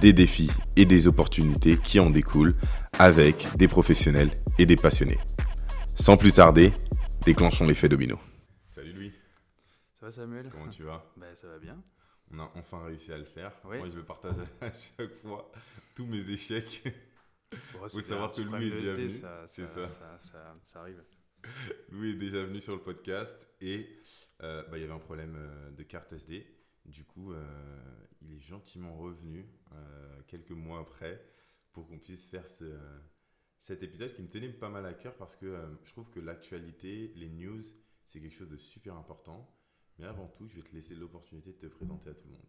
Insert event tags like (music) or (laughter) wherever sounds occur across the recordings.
des défis et des opportunités qui en découlent avec des professionnels et des passionnés. Sans plus tarder, déclenchons l'effet domino. Salut Louis. Ça va Samuel? Comment tu vas? Bah, Ça va bien. On a enfin réussi à le faire. Oui. Moi, je le partage à chaque fois tous mes échecs. Bon, Faut savoir que Louis est déjà venu. Ça, C'est ça, ça. ça- ça- ça arrive. (laughs) Louis est déjà venu sur le podcast et euh, bah, il y avait un problème euh, de carte SD. Du coup, euh, il est gentiment revenu euh, quelques mois après pour qu'on puisse faire ce, cet épisode qui me tenait pas mal à cœur parce que euh, je trouve que l'actualité, les news, c'est quelque chose de super important. Mais avant tout, je vais te laisser l'opportunité de te présenter à tout le monde.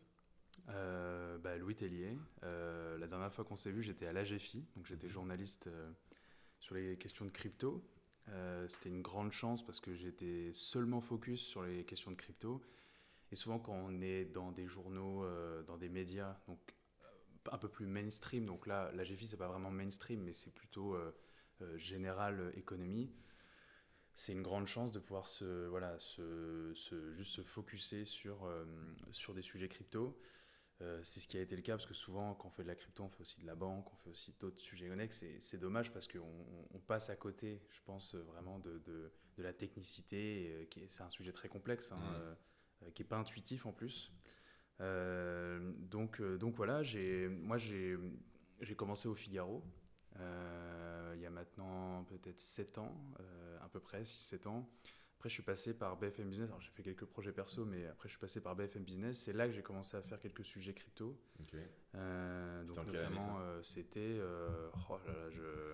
Euh, bah, Louis Tellier. Euh, la dernière fois qu'on s'est vu, j'étais à l'AGFI, donc j'étais journaliste euh, sur les questions de crypto. C'était une grande chance parce que j'étais seulement focus sur les questions de crypto. Et souvent, quand on est dans des journaux, euh, dans des médias, donc un peu plus mainstream, donc là, l'AGFI, c'est pas vraiment mainstream, mais c'est plutôt euh, euh, général économie. C'est une grande chance de pouvoir se, voilà, se, se- juste se focuser sur, euh, sur des sujets crypto. Euh, c'est ce qui a été le cas parce que souvent, quand on fait de la crypto, on fait aussi de la banque, on fait aussi d'autres sujets connexes. Et c'est dommage parce qu'on on- passe à côté, je pense, vraiment de, de, de la technicité. C'est un sujet très complexe, hein, Mhm. Euh, qui n'est pas intuitif en plus. Euh, donc, euh, donc voilà, moi j'ai commencé au Figaro il y a maintenant peut-être 7 ans, à peu près, 6-7 ans. Après, je suis passé par BFM Business. Alors, j'ai fait quelques projets perso, mais après, je suis passé par BFM Business. C'est là que j'ai commencé à faire quelques sujets crypto. Euh, donc, notamment, euh, c'était euh, oh je-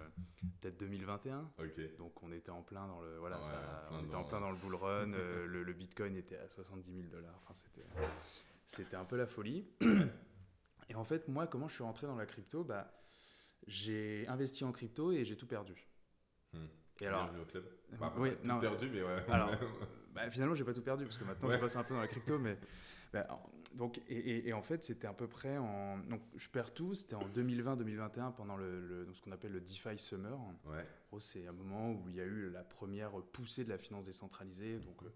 peut-être 2021. Ok. Donc, on était en plein dans le, voilà, Ouais, ça- on était en plein dans le bull run. (laughs) euh, le, le Bitcoin était à 70 000 dollars. Enfin, c'était, c'était un peu la folie. Et en fait, moi, comment je suis rentré dans la crypto? Bah, J'ai investi en crypto et j'ai tout perdu. Hmm. Et alors, Bienvenue au club. Bah, oui, pas tout non, perdu, mais ouais. (laughs) alors, (laughs) bah, finalement, j'ai pas tout perdu parce que maintenant, Ouais. je passe un peu dans la crypto, mais bah, donc et, et- et en fait, c'était à peu près en donc je perds tout. C'était en 2020-2021 pendant le, le- donc, ce qu'on appelle le DeFi Summer. En ouais. gros, c'est un moment où il y a eu la première poussée de la finance décentralisée. Donc, euh,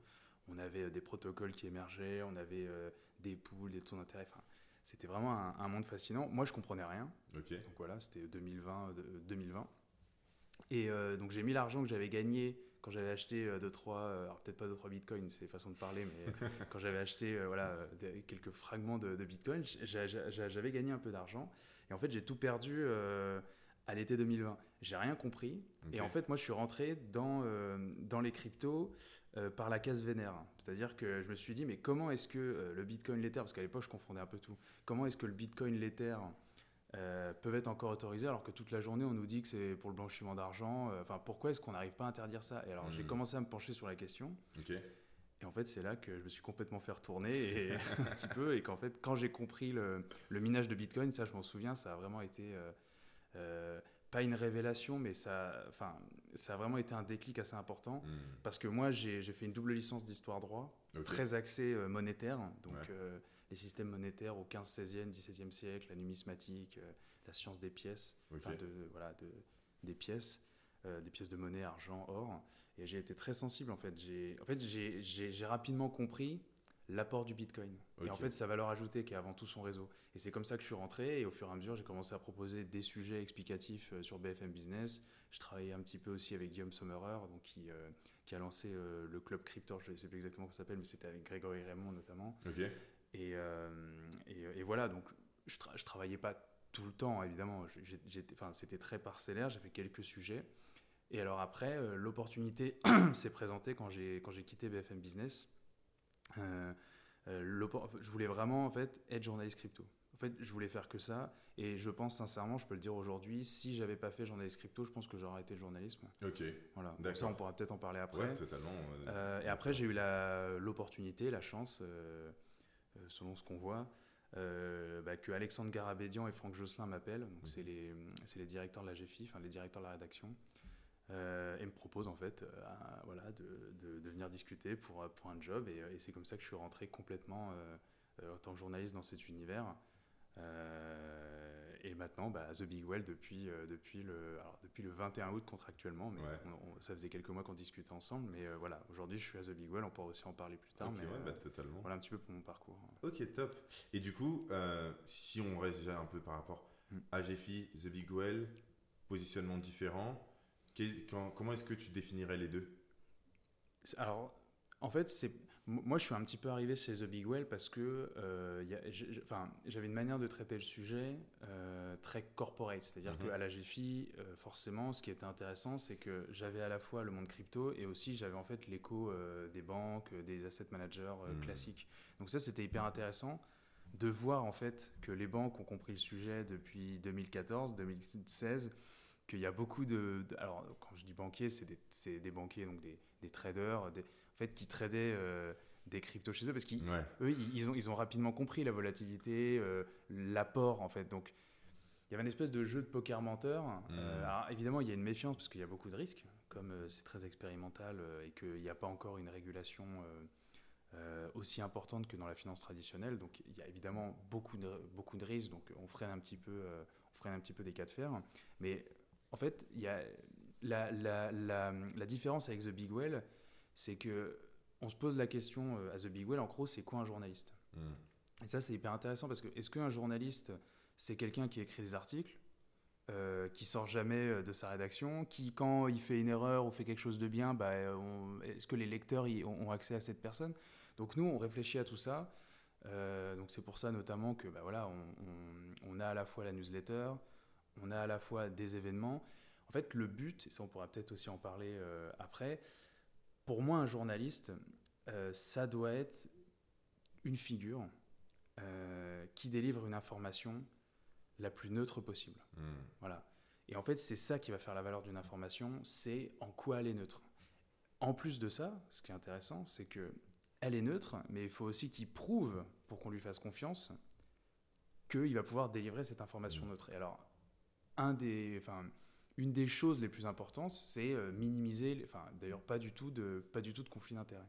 on avait euh, des protocoles qui émergeaient, on avait euh, des pools, des taux d'intérêt. Enfin, c'était vraiment un, un monde fascinant. Moi, je comprenais rien. Ok. Donc voilà, c'était 2020, euh, de- 2020. Et euh, donc j'ai mis l'argent que j'avais gagné quand j'avais acheté 2-3, alors peut-être pas 2-3 bitcoins, c'est façon de parler, mais (laughs) quand j'avais acheté euh, voilà, euh, quelques fragments de, de bitcoin, j'avais gagné un peu d'argent. Et en fait, j'ai tout perdu euh, à l'été 2020. J'ai rien compris. Et en fait, moi, je suis rentré dans, euh, dans les cryptos euh, par la case vénère. C'est-à-dire que je me suis dit, mais comment est-ce que euh, le Bitcoin, l'Ether, parce qu'à l'époque, je confondais un peu tout, comment est-ce que le Bitcoin, l'Ether euh, peuvent être encore autorisés alors que toute la journée, on nous dit que c'est pour le blanchiment d'argent euh, Enfin, pourquoi est-ce qu'on n'arrive pas à interdire ça? Et alors, j'ai Mhm. commencé à me pencher sur la question. Et en fait, c'est là que je me suis complètement fait retourner et, (laughs) un petit peu. Et qu'en fait, quand j'ai compris le, le minage de Bitcoin, ça, je m'en souviens, ça a vraiment été euh, euh, pas une révélation, mais ça, enfin, ça a vraiment été un déclic assez important. Hmm. Parce que moi, j'ai fait une double licence d'histoire droit, très axée euh, monétaire. Donc, Ouais. Les systèmes monétaires au 15, 16e, 17e siècle, la numismatique, euh, la science des pièces, enfin, de, voilà, de, des pièces, euh, des pièces de monnaie, argent, or. Et j'ai été très sensible en fait. J'ai en fait, j'ai- j'ai j'ai rapidement compris l'apport du Bitcoin. Et en fait, sa valeur ajoutée qui est avant tout son réseau. Et c'est comme ça que je suis rentré. Et au fur et à mesure, j'ai commencé à proposer des sujets explicatifs euh, sur BFM Business. Je travaillais un petit peu aussi avec Guillaume Sommerer, donc qui, euh, qui a lancé euh, le club Cryptor. Je ne sais plus exactement comment ça s'appelle, mais c'était avec Grégory Raymond notamment. Ok. Et, euh, et, et voilà, donc je, tra- je travaillais pas tout le temps, évidemment. C'était très parcellaire, j'ai fait quelques sujets. Et alors après, euh, l'opportunité (clears throat) s'est présentée quand j'ai quitté BFM Business. Euh, euh, je voulais vraiment en fait être journaliste crypto. En fait, je voulais faire que ça. Et je pense sincèrement, je peux le dire aujourd'hui, si j'avais pas fait journaliste crypto, je pense que j'aurais arrêté le journalisme. Ok. Voilà. Donc D'accord. ça, on pourra peut-être en parler après. Ouais, totalement. et après, j'ai eu l'opportunité, la chance, selon ce qu'on voit, bah, que Alexandre Garabédian et Franck Josselin m'appellent. Donc, c'est les, les, directeurs de la GFI, enfin les directeurs de la rédaction. et me proposent en fait voilà, de, de, venir discuter pour, pour un job. Et, et c'est comme ça que je suis rentré complètement en tant que journaliste dans cet univers. Euh, et maintenant, bah, The Big Well depuis, euh, depuis, le, alors, depuis le 21 août contractuellement, mais ça faisait quelques mois qu'on discutait ensemble. Mais euh, voilà, aujourd'hui, je suis à The Big Well, on pourra aussi en parler plus tard. mais, bah, totalement. Voilà un petit peu pour mon parcours. Ok, top. Et du coup, si on reste déjà un peu par rapport hmm. à GFI, The Big Well, positionnement différent, comment est-ce que tu définirais les deux? Alors, en fait, c'est moi, je suis un petit peu arrivé chez The Big Well parce que euh, j'avais une manière de traiter le sujet euh, très corporate. C'est-à-dire mhm. qu'à la GFI, euh, forcément, ce qui était intéressant, c'est que j'avais à la fois le monde crypto et aussi j'avais en fait l'écho des banques, des asset managers mhm. classiques. Donc ça, c'était hyper intéressant de voir en fait que les banques ont compris le sujet depuis 2014, 2016 qu'il y a beaucoup de, Alors, quand je dis banquiers, c'est des, des, banquiers, donc des, des traders, des, fait, qui tradaient euh, des cryptos chez eux parce qu'eux, ils, ont, ils ont rapidement compris la volatilité, euh, l'apport en fait. Donc, il y avait une espèce de jeu de poker menteur. Hmm. Euh, alors, évidemment, il y a une méfiance parce qu'il y a beaucoup de risques, comme c'est très expérimental et qu'il n'y a pas encore une régulation aussi importante que dans la finance traditionnelle. Donc, il y a évidemment beaucoup de, beaucoup de risques. Donc, on freine un petit peu, on freine un petit peu des cas de fer. Mais en fait, il y a la, la, la, la différence avec The Big Well, c'est que on se pose la question euh, à The Big Well, en gros, c'est quoi un journaliste? Hmm. Et ça, c'est hyper intéressant parce que est-ce qu'un journaliste, c'est quelqu'un qui écrit des articles, euh, qui sort jamais euh, de sa rédaction, qui, quand il fait une erreur ou fait quelque chose de bien, bah, est-ce que les lecteurs y ont accès à cette personne? Donc nous, on réfléchit à tout ça. donc c'est pour ça notamment que bah, voilà, on, a à la fois la newsletter, on a à la fois des événements. En fait, le but, et ça on pourra peut-être aussi en parler après, pour moi, un journaliste, euh, ça doit être une figure euh, qui délivre une information la plus neutre possible. Hmm. Voilà. Et en fait, c'est ça qui va faire la valeur d'une information, c'est en quoi elle est neutre. En plus de ça, ce qui est intéressant, c'est que elle est neutre, mais il faut aussi qu'il prouve, pour qu'on lui fasse confiance, qu'il va pouvoir délivrer cette information hmm. neutre. Et alors, un des, enfin, une des choses les plus importantes, c'est euh, minimiser, enfin d'ailleurs pas du tout de pas du tout de conflit d'intérêt.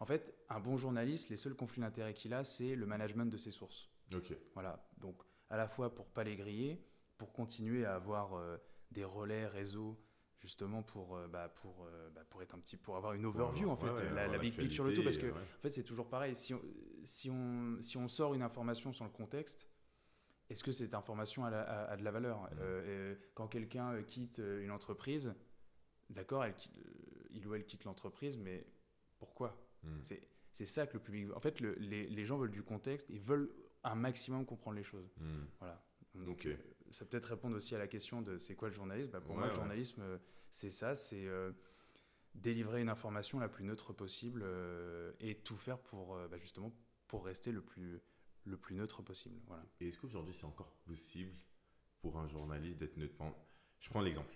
En fait, un bon journaliste, les seuls conflits d'intérêt qu'il a, c'est le management de ses sources. Ok. Voilà. Donc à la fois pour pas les griller, pour continuer à avoir euh, des relais réseaux justement pour euh, bah, pour bah, pour être un petit pour avoir une overview en fait la, big picture le tout parce que en fait c'est toujours pareil si on, si on si on sort une information sans le contexte est-ce que cette information a, de la valeur? Mmh. euh, Quand quelqu'un euh, quitte euh, une entreprise, d'accord, il ou elle quitte l'entreprise, mais pourquoi? Mmh. C'est ça que le public. En fait, les, gens veulent du contexte et veulent un maximum comprendre les choses. Mmh. Voilà. Donc, ça peut-être répondre aussi à la question de c'est quoi le journalisme? Bah, Pour moi, le journalisme, c'est ça c'est délivrer une information la plus neutre possible et tout faire pour bah, justement pour rester le plus le plus neutre possible. Voilà. Et est-ce qu'aujourd'hui c'est encore possible pour un journaliste d'être neutre? Je prends l'exemple.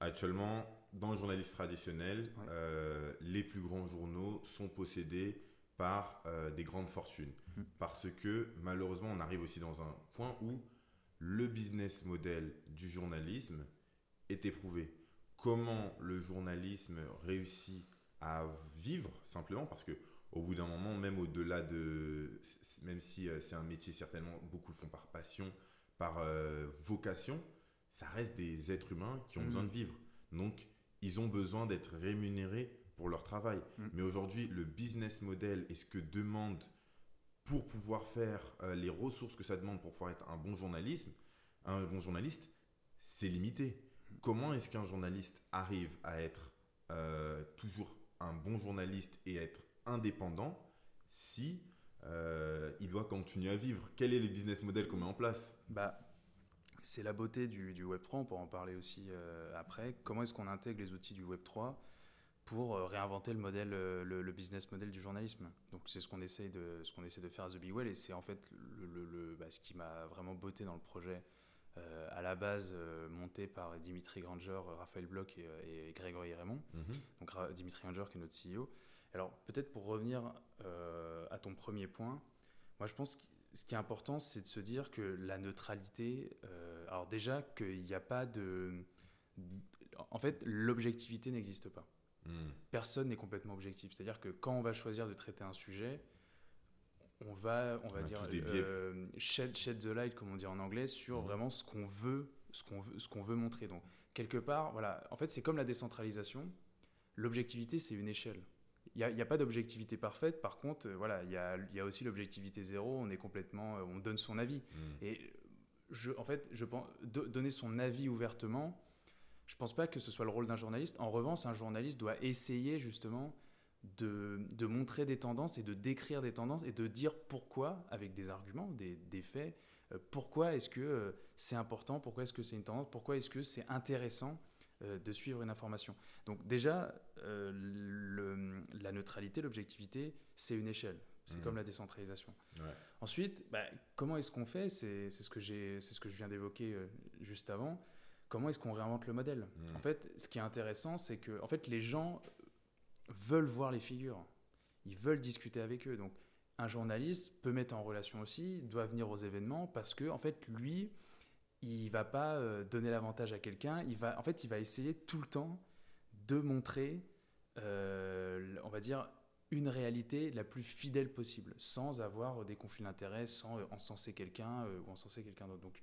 Actuellement, dans le journalisme traditionnel, euh, les plus grands journaux sont possédés par euh, des grandes fortunes. Hum. Parce que malheureusement, on arrive aussi dans un point où le business model du journalisme est éprouvé. Comment le journalisme réussit à vivre simplement parce que au bout d'un moment, même au-delà de, même si euh, c'est un métier certainement, beaucoup le font par passion, par euh, vocation, ça reste des êtres humains qui ont besoin de vivre. Donc, ils ont besoin d'être rémunérés pour leur travail. Mm. Mais aujourd'hui, le business model et ce que demande pour pouvoir faire euh, les ressources que ça demande pour pouvoir être un bon journalisme, un bon journaliste, c'est limité. Comment est-ce qu'un journaliste arrive à être toujours un bon journaliste et être indépendant si euh, il doit continuer à vivre Quel est le business model qu'on met en place? Bah, C'est la beauté du, du, Web3, on pourra en parler aussi euh, après. Comment est-ce qu'on intègre les outils du Web3 pour euh, réinventer le, modèle, le, business model du journalisme? Donc c'est ce qu'on essaie, de, ce qu'on essaie de faire à The Be Well et c'est en fait le, bah, ce qui m'a vraiment beauté dans le projet. à la base monté par Dimitri Granger, Raphaël Bloch et, Grégory Raymond. Mhm. Donc Dimitri Granger qui est notre CEO. Alors peut-être pour revenir euh, à ton premier point, moi je pense que ce qui est important, c'est de se dire que la neutralité, euh, alors déjà qu'il n'y a pas de... En fait, l'objectivité n'existe pas. Hmm. Personne n'est complètement objectif. C'est-à-dire que quand on va choisir de traiter un sujet, on va, on va On dire, euh, shed, shed the light, comme on dit en anglais, sur Mhm. vraiment ce qu'on veut, ce qu'on veut, ce qu'on veut montrer. Donc, quelque part, voilà, en fait, c'est comme la décentralisation. L'objectivité, c'est une échelle. Il n'y a, pas d'objectivité parfaite. Par contre, euh, voilà, il y a, il y a aussi l'objectivité zéro. On est complètement, euh, on donne son avis. Hmm. Et je, en fait, je pense do- donner son avis ouvertement. Je pense pas que ce soit le rôle d'un journaliste. En revanche, un journaliste doit essayer justement de, de montrer des tendances et de décrire des tendances et de dire pourquoi, avec des arguments, des, des faits, euh, pourquoi est-ce que c'est important, pourquoi est-ce que c'est une tendance, pourquoi est-ce que c'est intéressant? Euh, de suivre une information. Donc déjà, euh, le- la neutralité, l'objectivité, c'est une échelle. C'est Mhm. comme la décentralisation. Ouais. Ensuite, bah, comment est-ce qu'on fait? C'est ce, que ce que je viens d'évoquer euh, juste avant. Comment est-ce qu'on réinvente le modèle? Mhm. En fait, ce qui est intéressant, c'est que en fait, les gens veulent voir les figures. Ils veulent discuter avec eux. Donc, un journaliste peut mettre en relation aussi, doit venir aux événements parce que, en fait, lui, il va pas euh, donner l'avantage à quelqu'un. Il va, en fait, il va essayer tout le temps de montrer, euh, on va dire, une réalité la plus fidèle possible, sans avoir des conflits d'intérêts, sans euh, encenser quelqu'un ou encenser quelqu'un d'autre. Donc,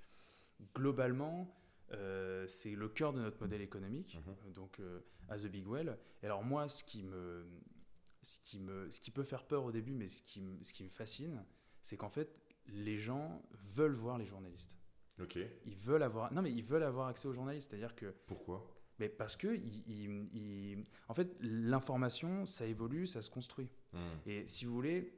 globalement, euh, c'est le cœur de notre modèle économique, Mhm. donc euh, à The Big Well. Et alors moi, ce qui me, ce qui me, ce qui peut faire peur au début, mais ce qui, ce qui me fascine, c'est qu'en fait, les gens veulent voir les journalistes. Ok. Ils veulent avoir, non mais ils veulent avoir accès aux journalistes, c'est-à-dire que Pourquoi? Mais parce que, il- il- il- en fait, l'information, ça évolue, ça se construit. Hmm. Et si vous voulez,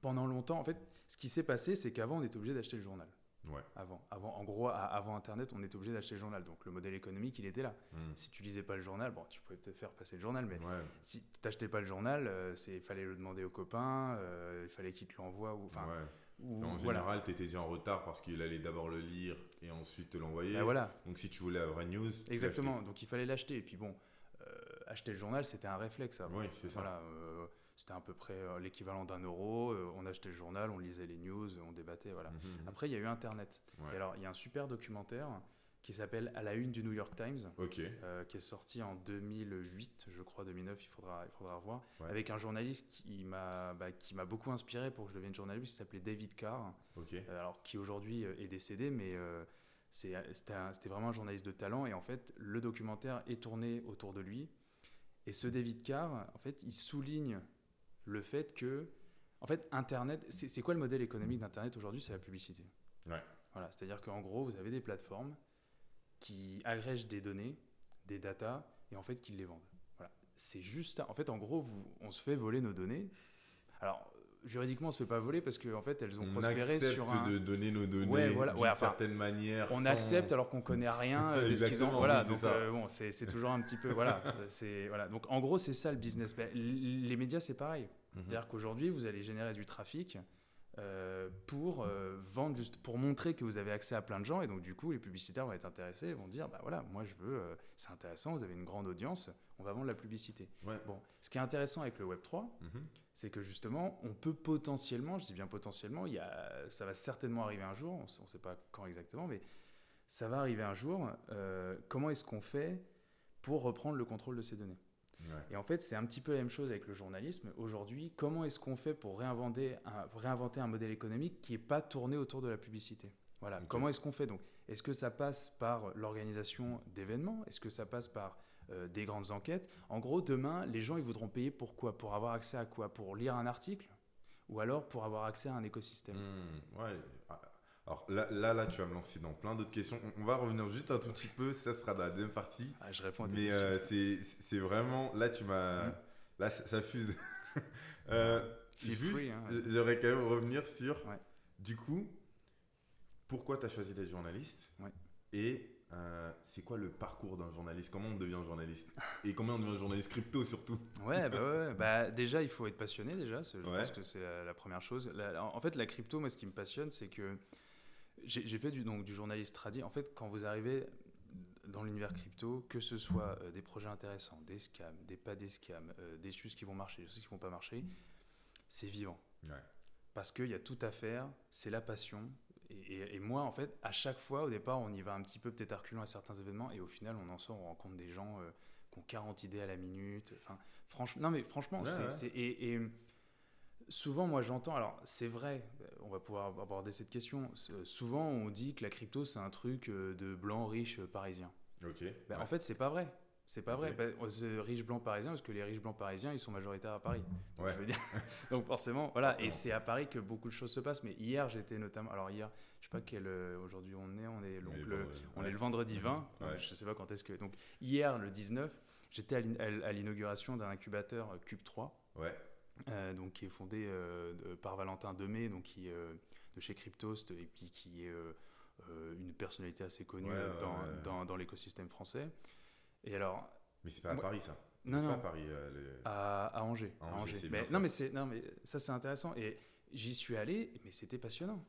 pendant longtemps, en fait, ce qui s'est passé, c'est qu'avant, on était obligé d'acheter le journal. Ouais. Avant, avant, en gros, avant Internet, on était obligé d'acheter le journal. Donc le modèle économique, il était là. Hmm. Si tu lisais pas le journal, bon, tu pouvais te faire passer le journal, mais Ouais. si tu n'achetais pas le journal, euh, c'est- il fallait le demander aux copains, euh, il fallait qu'ils te l'envoient. Enfin, ouais. En voilà. général, tu étais déjà en retard parce qu'il allait d'abord le lire et ensuite te l'envoyer. Ben voilà, Donc si tu voulais la vraie news, exactement. Donc il fallait l'acheter. Et puis bon, euh, acheter le journal, c'était un réflexe. avant. Oui, c'est ça. Voilà, euh, c'était à peu près euh, l'équivalent d'un euro. euh, on achetait le journal, on lisait les news, on débattait. Voilà. Mhm, mhm. Après, il y a eu Internet. Ouais. Et alors, il y a un super documentaire qui s'appelle À la une du New York Times, euh, qui est sorti en 2008, je crois 2009, il faudra, il faudra revoir, Ouais. avec un journaliste qui m'a bah, beaucoup inspiré pour que je devienne journaliste, qui s'appelait David Carr, euh, alors qui aujourd'hui euh, est décédé, mais euh, c'était vraiment un journaliste de talent. Et en fait, le documentaire est tourné autour de lui. Et ce David Carr, en fait, il souligne le fait que, en fait, Internet, c'est c'est quoi le modèle économique d'Internet aujourd'hui? C'est la publicité. Ouais. Voilà, c'est-à-dire qu'en gros, vous avez des plateformes qui agrègent des données, des datas, et en fait, qui les vendent. Voilà. C'est juste. En fait, en gros, vous- on se fait voler nos données. Alors, juridiquement, on se fait pas voler parce qu'en fait, elles ont On prospéré accepte sur un... de donner nos données Ouais, voilà. d'une Ouais, certaine manière. On sans- accepte alors qu'on connaît rien (laughs) de ce qu'ils ont. Exactement, Voilà, oui, donc euh, bon, c'est toujours un petit peu voilà. (laughs) c'est voilà. Donc en gros, c'est ça le business. Ben, les médias, c'est pareil. Mhm. C'est-à-dire qu'aujourd'hui, vous allez générer du trafic euh, pour euh, vendre juste pour montrer que vous avez accès à plein de gens et donc du coup, les publicitaires vont être intéressés, vont dire bah voilà, moi je veux, euh, c'est intéressant, vous avez une grande audience, on va vendre la publicité. Ouais. Bon, ce qui est intéressant avec le Web 3, Mhm. c'est que justement, on peut potentiellement, je dis bien potentiellement, il y a, ça va certainement arriver un jour, on ne sait pas quand exactement, mais ça va arriver un jour. comment est-ce qu'on fait pour reprendre le contrôle de ces données? Ouais. Et en fait, c'est un petit peu la même chose avec le journalisme. Aujourd'hui, comment est-ce qu'on fait pour réinventer un, réinventer un modèle économique qui n'est pas tourné autour de la publicité? Voilà. Comment est-ce qu'on fait? Donc Est-ce que ça passe par l'organisation d'événements? Est-ce que ça passe par euh, des grandes enquêtes? En gros, demain, les gens ils voudront payer pour quoi? Pour avoir accès à quoi? Pour lire un article? Ou alors pour avoir accès à un écosystème? Ouais. Alors là, là, là, tu vas me lancer dans plein d'autres questions. On- On va revenir juste un tout petit peu. Ça sera dans la deuxième partie. Ah, Je réponds à tes Mais euh, c'est vraiment. Là, tu m'as. Mhm. Là, ça, ça fuse. (laughs) Euh, juste, hein. j'aimerais quand même revenir sur. Ouais. Du coup, pourquoi tu as choisi d'être journaliste Ouais. Et euh, c'est quoi le parcours d'un journaliste? Comment on devient journaliste? Et comment on devient journaliste crypto surtout? Ouais, bah ouais, (laughs) bah déjà il faut être passionné déjà, je Ouais. pense que c'est la, la première chose. La- en fait, la crypto, moi, ce qui me passionne, c'est que j'ai fait du, donc, du journaliste tradi. En fait, quand vous arrivez dans l'univers crypto, que ce soit euh, des projets intéressants, des scams, des pas des scams, euh, des choses qui vont marcher, des choses qui vont pas marcher, c'est vivant. Ouais. parce qu'il y a tout à faire, c'est la passion. Et, moi, en fait, à chaque fois, au départ, on y va un petit peu peut-être reculant à certains événements, et au final, on en sort, on rencontre des gens euh, qui ont 40 idées à la minute. Enfin, franchement, non mais franchement, c'est... Et, et, souvent, moi, j'entends, alors c'est vrai, on va pouvoir aborder cette question, souvent, on dit que la crypto, c'est un truc euh, de blanc riche parisien. Ok. Ben, en fait, c'est pas vrai. C'est pas vrai. Ben, riche blanc parisien, parce que les riches blancs parisiens, ils sont majoritaires à Paris. Donc, je veux dire. (laughs) Donc forcément, voilà. Et c'est à Paris que beaucoup de choses se passent. Mais hier, j'étais notamment. Alors hier, je sais pas quel. Euh, aujourd'hui, on est. On est, le, on est le vendredi 20. Je sais pas quand est-ce que. Donc hier, le 19, j'étais à l'inauguration d'un incubateur Cube 3. Ouais. Euh, donc qui est fondé euh, par Valentin Demey, donc qui de chez Cryptost et puis qui est une personnalité assez connue dans, dans, dans l'écosystème français. Et alors. Mais c'est pas à Paris ça. Non, non. Pas à Paris. Euh, à, Angers. À Angers. Mais, non, mais c'est non, mais ça c'est intéressant. Et j'y suis allé, mais c'était passionnant.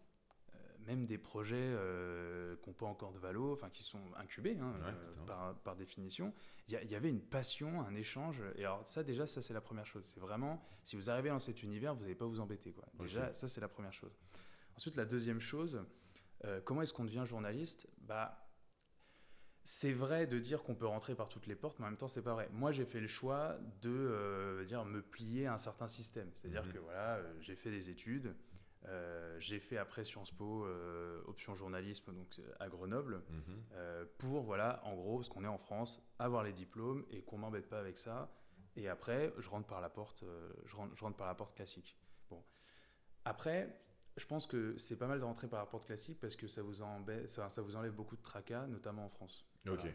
Euh, même des projets euh, qui n'ont pas encore de valo, enfin qui sont incubés hein, par, par, définition. Il y, avait une passion, un échange. Et alors ça déjà, ça c'est la première chose. C'est vraiment, si vous arrivez dans cet univers, vous n'allez pas vous embêter. Quoi. Déjà, ça c'est la première chose. Ensuite, la deuxième chose, comment est-ce qu'on devient journaliste? Bah, c'est vrai de dire qu'on peut rentrer par toutes les portes, mais en même temps, c'est pas vrai. Moi, j'ai fait le choix de euh, dire me plier à un certain système. C'est-à-dire mhm. que voilà, euh, j'ai fait des études, euh, j'ai fait après Sciences Po option journalisme donc à Grenoble mhm. pour voilà, en gros, ce qu'on est en France, avoir les diplômes et qu'on m'embête pas avec ça. Et après, je rentre par la porte, je rentre, je rentre par la porte classique. Bon, après, je pense que c'est pas mal de rentrer par la porte classique parce que ça vous, ça, ça vous enlève beaucoup de tracas, notamment en France.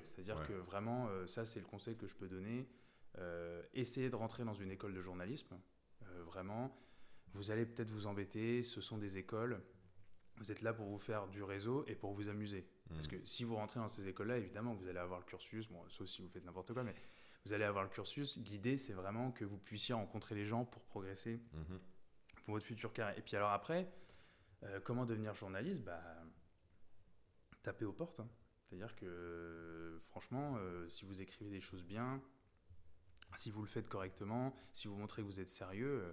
C'est-à-dire que vraiment, euh, ça c'est le conseil que je peux donner. Euh, essayez de rentrer dans une école de journalisme. Euh, vraiment, vous allez peut-être vous embêter, ce sont des écoles. Vous êtes là pour vous faire du réseau et pour vous amuser. Parce hmm. que si vous rentrez dans ces écoles-là, évidemment, vous allez avoir le cursus, bon, sauf si vous faites n'importe quoi, mais vous allez avoir le cursus. L'idée, c'est vraiment que vous puissiez rencontrer les gens pour progresser mhm. pour votre futur carrière. Et puis alors après, comment devenir journaliste? Bah, Taper aux portes. Hein. C'est-à-dire que, franchement, euh, si vous écrivez des choses bien, si vous le faites correctement, si vous montrez que vous êtes sérieux, euh,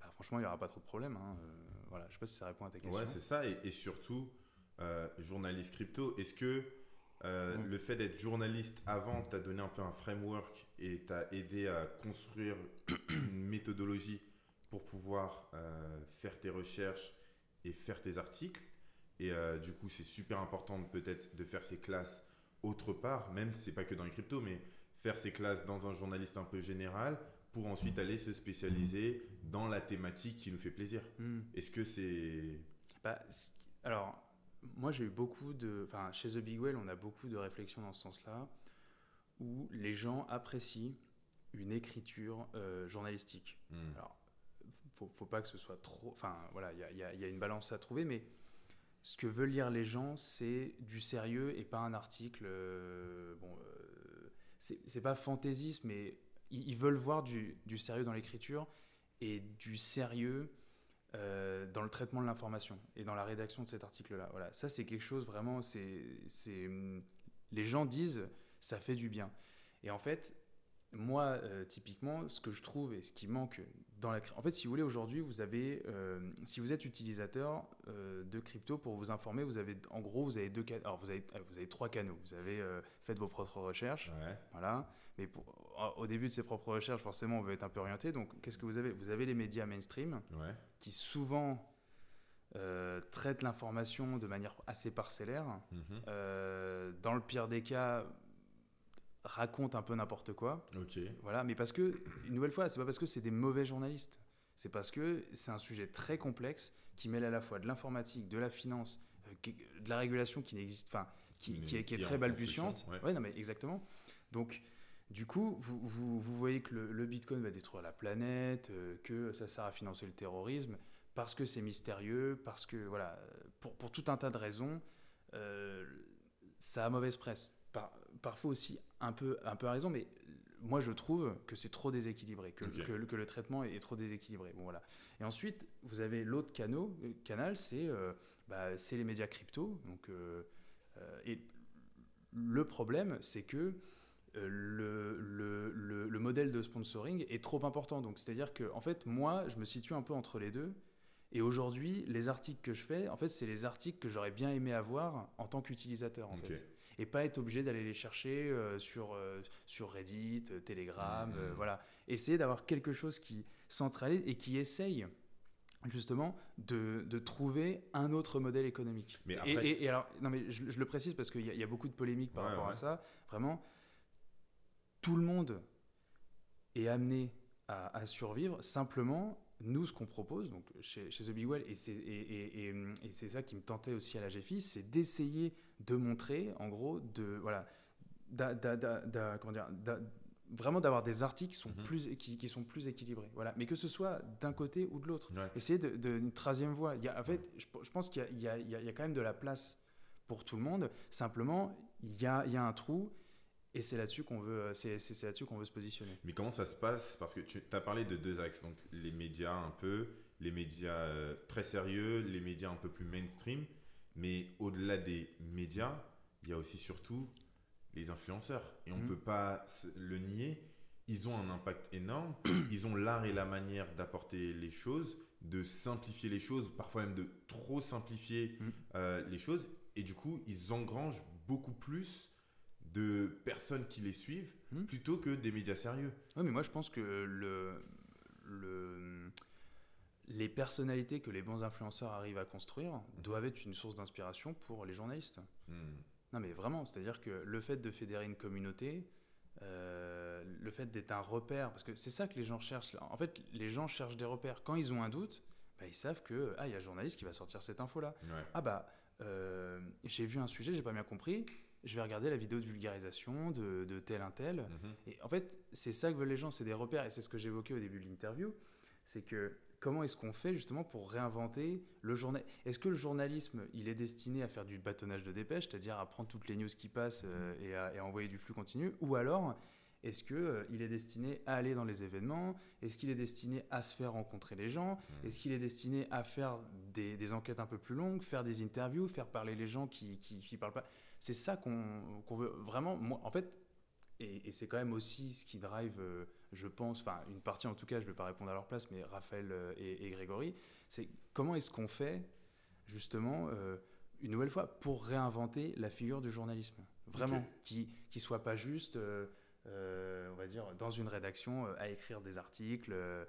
bah, franchement, il n'y aura pas trop de problèmes. Hein. Euh, voilà, je ne sais pas si ça répond à ta question. Ouais, c'est ça. Et, surtout, journaliste crypto, est-ce que mm. le fait d'être journaliste avant t'a donné un peu un framework et t'a aidé à construire une méthodologie pour pouvoir faire tes recherches et faire tes articles? Et euh, du coup, c'est super important peut-être de faire ces classes autre part, même si c'est pas que dans les cryptos, mais faire ces classes dans un journaliste un peu général pour ensuite aller se spécialiser dans la thématique qui nous fait plaisir. Hmm. Est-ce que c'est... Bah, alors, moi j'ai eu beaucoup de... Enfin, chez The Big Well, on a beaucoup de réflexions dans ce sens-là, où les gens apprécient une écriture euh, journalistique. Hmm. Alors, faut, faut pas que ce soit trop... Enfin, voilà, il y a, y a, une balance à trouver, mais ce que veulent lire les gens, c'est du sérieux et pas un article. Euh, bon, euh, c'est pas fantaisiste, mais ils, veulent voir du, sérieux dans l'écriture et du sérieux euh, dans le traitement de l'information et dans la rédaction de cet article-là. Voilà, ça c'est quelque chose vraiment. C'est, les gens disent ça fait du bien. Et en fait, moi, euh, typiquement, ce que je trouve et ce qui manque dans la... En fait, si vous voulez, aujourd'hui, vous avez... Euh, si vous êtes utilisateur de crypto, pour vous informer, vous avez... En gros, vous avez deux... Alors, vous avez, vous avez trois canaux. Vous avez fait vos propres recherches. Voilà. Mais au début de ces propres recherches, forcément, on veut être un peu orienté. Donc, qu'est-ce que vous avez? Vous avez les médias mainstream qui souvent... traitent l'information de manière assez parcellaire. Mhm. dans le pire des cas, raconte un peu n'importe quoi. Ok. Voilà, mais parce que, une nouvelle fois, c'est pas parce que c'est des mauvais journalistes. C'est parce que c'est un sujet très complexe qui mêle à la fois de l'informatique, de la finance, euh, de la régulation qui n'existe, enfin, qui, qui, est, qui est très balbutiante. Ouais. non, mais exactement. Donc, du coup, vous, vous, vous voyez que le, Bitcoin va détruire la planète, euh, que ça sert à financer le terrorisme, parce que c'est mystérieux, parce que, voilà, pour, pour, tout un tas de raisons, euh, ça a mauvaise presse parfois aussi un peu, un peu à raison, mais moi je trouve que c'est trop déséquilibré, que, que, le traitement est, trop déséquilibré. Bon, voilà. Et ensuite, vous avez l'autre euh, canal, c'est euh, bah, les médias crypto. Donc, et le problème, c'est que le, le, le, modèle de sponsoring est trop important. Donc, c'est-à-dire que, en fait, moi, je me situe un peu entre les deux. Et aujourd'hui, les articles que je fais, en fait, c'est les articles que j'aurais bien aimé avoir en tant qu'utilisateur, en fait. Et pas être obligé d'aller les chercher euh, sur, euh, sur Reddit, euh, Telegram, euh, voilà. Essayer d'avoir quelque chose qui centralise et qui essaye justement de, de trouver un autre modèle économique. Mais Et- après- et, et alors, non mais je, je le précise parce qu'il y, y a beaucoup de polémiques par Ouais, rapport ouais. à ça. Vraiment, tout le monde est amené à, à survivre. Simplement, nous, ce qu'on propose, donc chez, chez The Big Well, et c'est et, et- et- ça qui me tentait aussi à la GFI, c'est d'essayer de montrer, en gros, de voilà, d'a- d'a- d'a- d'a- comment dire, vraiment d'avoir des articles qui sont, Mhm. plus, qui, qui sont plus équilibrés. Voilà. Mais que ce soit d'un côté ou de l'autre. Ouais. Essayer de, de- une troisième voie. Il y a, en fait, je, je pense qu'il y y y y a quand même de la place pour tout le monde. Simplement, il y a, il y a un trou et c'est là-dessus qu'on veut, c'est, c'est- c'est là-dessus qu'on veut se positionner. Mais comment ça se passe? Parce que tu as parlé de deux axes, donc les médias un peu, les médias euh, très sérieux, les médias un peu plus mainstream, mais au-delà des médias, il y a aussi surtout les influenceurs. Et on ne Mhm. peut pas le nier, ils ont un impact énorme, (coughs) ils ont l'art et la manière d'apporter les choses, de simplifier les choses, parfois même de trop simplifier Mhm. euh, les choses, et du coup, ils engrangent beaucoup plus de personnes qui les suivent Mhm. plutôt que des médias sérieux. Oui, mais moi je pense que le, le, les personnalités que les bons influenceurs arrivent à construire doivent être une source d'inspiration pour les journalistes. Hmm. Non, mais vraiment, c'est-à-dire que le fait de fédérer une communauté, euh, le fait d'être un repère, parce que c'est ça que les gens cherchent. En fait, les gens cherchent des repères. Quand ils ont un doute, bah, ils savent que ah, il y a un journaliste qui va sortir cette info-là. Ouais. Ah bah, euh, j'ai vu un sujet, j'ai pas bien compris. Je vais regarder la vidéo de vulgarisation de, de tel un tel. Mhm. Et en fait, c'est ça que veulent les gens, c'est des repères. Et c'est ce que j'évoquais au début de l'interview. C'est que comment est-ce qu'on fait justement pour réinventer le journal? Est-ce que le journalisme, il est destiné à faire du bâtonnage de dépêche, c'est-à-dire à prendre toutes les news qui passent euh, et, à, et à envoyer du flux continu? Ou alors, est-ce qu'il il est destiné à aller dans les événements? Est-ce qu'il est destiné à se faire rencontrer les gens? Mhm. Est-ce qu'il est destiné à faire des, des enquêtes un peu plus longues, faire des interviews, faire parler les gens qui ne parlent pas? C'est ça qu'on qu'on veut vraiment. Moi, en fait, et, et c'est quand même aussi ce qui drive, euh, je pense, enfin une partie en tout cas, je ne vais pas répondre à leur place, mais Raphaël euh, et, et Grégory, c'est comment est-ce qu'on fait justement, euh, une nouvelle fois, pour réinventer la figure du journalisme? Vraiment, qui ne soit pas juste, euh, euh, on va dire, dans une rédaction, euh, à écrire des articles euh,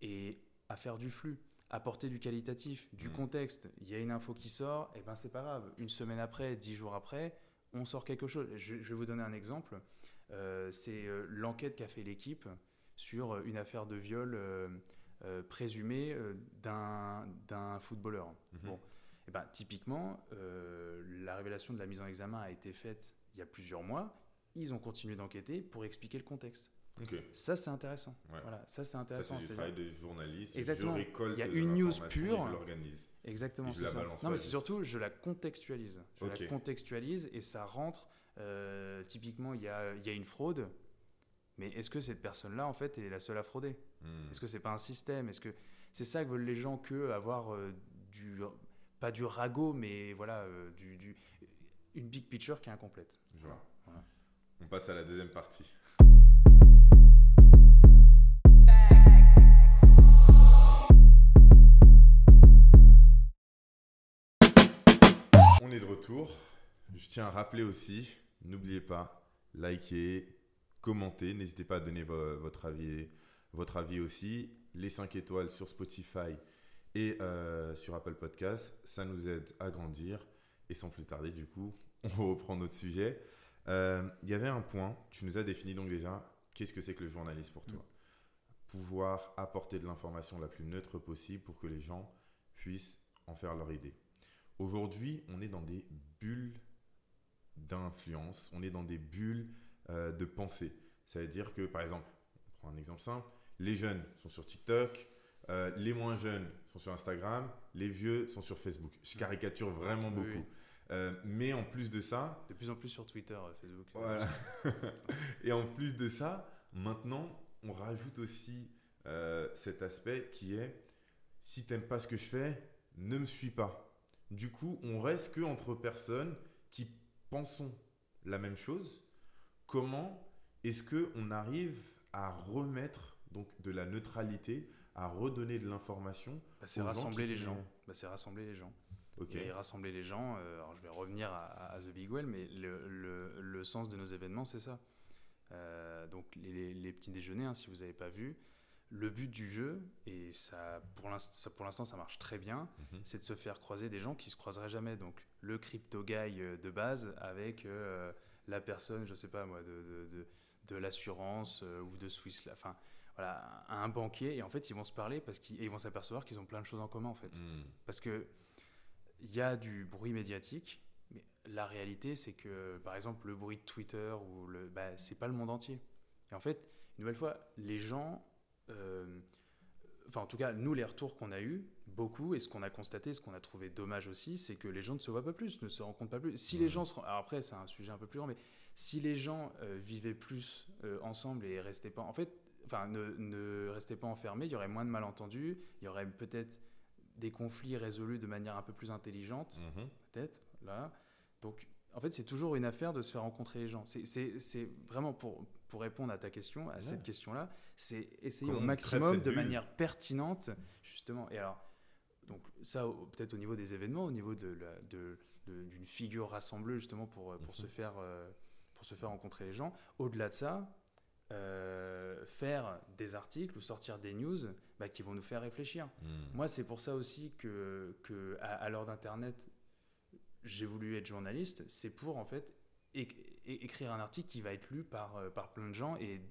et à faire du flux apporter du qualitatif, du Mm. contexte. Il y a une info qui sort, et ben c'est pas grave. Une semaine après, dix jours après, on sort quelque chose. Je, je vais vous donner un exemple. Euh, c'est euh, l'enquête qu'a fait l'équipe sur euh, une affaire de viol euh, euh, présumé euh, d'un d'un footballeur. Mhm. Bon, et ben, typiquement, euh, la révélation de la mise en examen a été faite il y a plusieurs mois. Ils ont continué d'enquêter pour expliquer le contexte. Ça, c'est intéressant. Ouais. Voilà, ça, c'est intéressant. c'est du travail de journaliste. Exactement. Je récolte Il y a de une news pure. Je l'organise. Exactement, je c'est la ça. Non, mais c'est surtout, je la contextualise. Je la contextualise et ça rentre. euh, typiquement, il y a, il y a une fraude, mais est-ce que cette personne-là, en fait, est la seule à frauder? Hmm. Est-ce que c'est pas un système? Est-ce que c'est ça que veulent les gens que avoir euh, du pas du ragot, mais voilà, euh, du, du- une big picture qui est incomplète. Je vois. Voilà. On passe à la deuxième partie. On est de retour. Je tiens à rappeler aussi, n'oubliez pas, likez, commentez, n'hésitez pas à donner vo- votre avis, votre avis aussi. Les 5 étoiles sur Spotify et euh, sur Apple Podcast, ça nous aide à grandir. Et sans plus tarder, du coup, (laughs) on reprend notre sujet. Euh, Il y avait un point, tu nous as défini donc déjà, qu'est-ce que c'est que le journalisme pour toi? Pouvoir apporter de l'information la plus neutre possible pour que les gens puissent en faire leur idée. Aujourd'hui, on est dans des bulles d'influence, on est dans des bulles euh, de pensée. Ça veut dire que, par exemple, on prend un exemple simple, les jeunes sont sur TikTok, euh, les moins jeunes sont sur Instagram, les vieux sont sur Facebook. Je caricature vraiment beaucoup. oui. Euh, mais en plus de ça, De plus en plus sur Twitter, euh, Facebook. voilà. (laughs) (laughs) Et en plus de ça, maintenant, on rajoute aussi euh, cet aspect qui est si t'aimes pas ce que je fais, ne me suis pas. Du coup, on reste que entre personnes qui pensons la même chose. Comment est-ce que on arrive à remettre donc de la neutralité, à redonner de l'information bah, C'est rassembler les gens. Bah, c'est rassembler les gens. Et rassembler les gens. Euh, alors je vais revenir à, The Big Well, mais le, le, sens de nos événements, c'est ça. Euh, donc les, les, petits déjeuners, hein, si vous n'avez pas vu, le but du jeu, et ça pour l'instant ça marche très bien, mhm. c'est de se faire croiser des gens qui se croiseraient jamais. Donc le crypto guy euh, de base avec la personne, je sais pas moi, de, de, de, l'assurance ou de Swiss, enfin voilà, un banquier, et en fait ils vont se parler parce qu'ils vont s'apercevoir qu'ils ont plein de choses en commun en fait. Hmm. Parce que il y a du bruit médiatique, mais la réalité, c'est que, par exemple, le bruit de Twitter, ou le, bah, c'est pas le monde entier. Et en fait, une nouvelle fois, les gens, euh, enfin, en tout cas, nous, les retours qu'on a eus, beaucoup, et ce qu'on a constaté, ce qu'on a trouvé dommage aussi, c'est que les gens ne se voient pas plus, ne se rencontrent pas plus. Si les gens se. Alors après, c'est un sujet un peu plus grand, mais si les gens euh, vivaient plus euh, ensemble et restaient pas. En fait, enfin, ne, ne restaient pas enfermés, il y aurait moins de malentendus, il y aurait peut-être des conflits résolus de manière un peu plus intelligente, mhm. peut-être, là. Donc, en fait, c'est toujours une affaire de se faire rencontrer les gens. C'est vraiment pour, pour répondre à ta question, à cette question-là, c'est essayer au maximum, de manière pertinente, justement. Et alors, donc ça, peut-être au niveau des événements, au niveau de d'une figure rassembleuse, justement, pour, pour, se mhm. faire, euh, pour se faire rencontrer les gens. Au-delà de ça, euh, faire des articles ou sortir des news bah, qui vont nous faire réfléchir. Hmm. Moi, c'est pour ça aussi que, que à, l'heure d'Internet, j'ai voulu être journaliste. C'est pour, en fait, écrire un article qui va être lu par, euh, par plein de gens et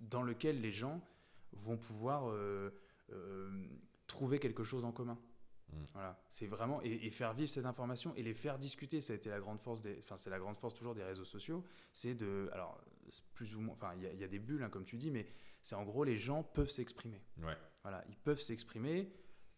dans lequel les gens vont pouvoir euh, trouver quelque chose en commun. Hmm. Voilà, c'est vraiment et, faire vivre cette information et les faire discuter. Ça a été la grande force des, enfin c'est la grande force toujours des réseaux sociaux. C'est de, alors plus ou moins, enfin, il y, a des bulles, hein, comme tu dis, mais c'est en gros, les gens peuvent s'exprimer. Ouais. Voilà, ils peuvent s'exprimer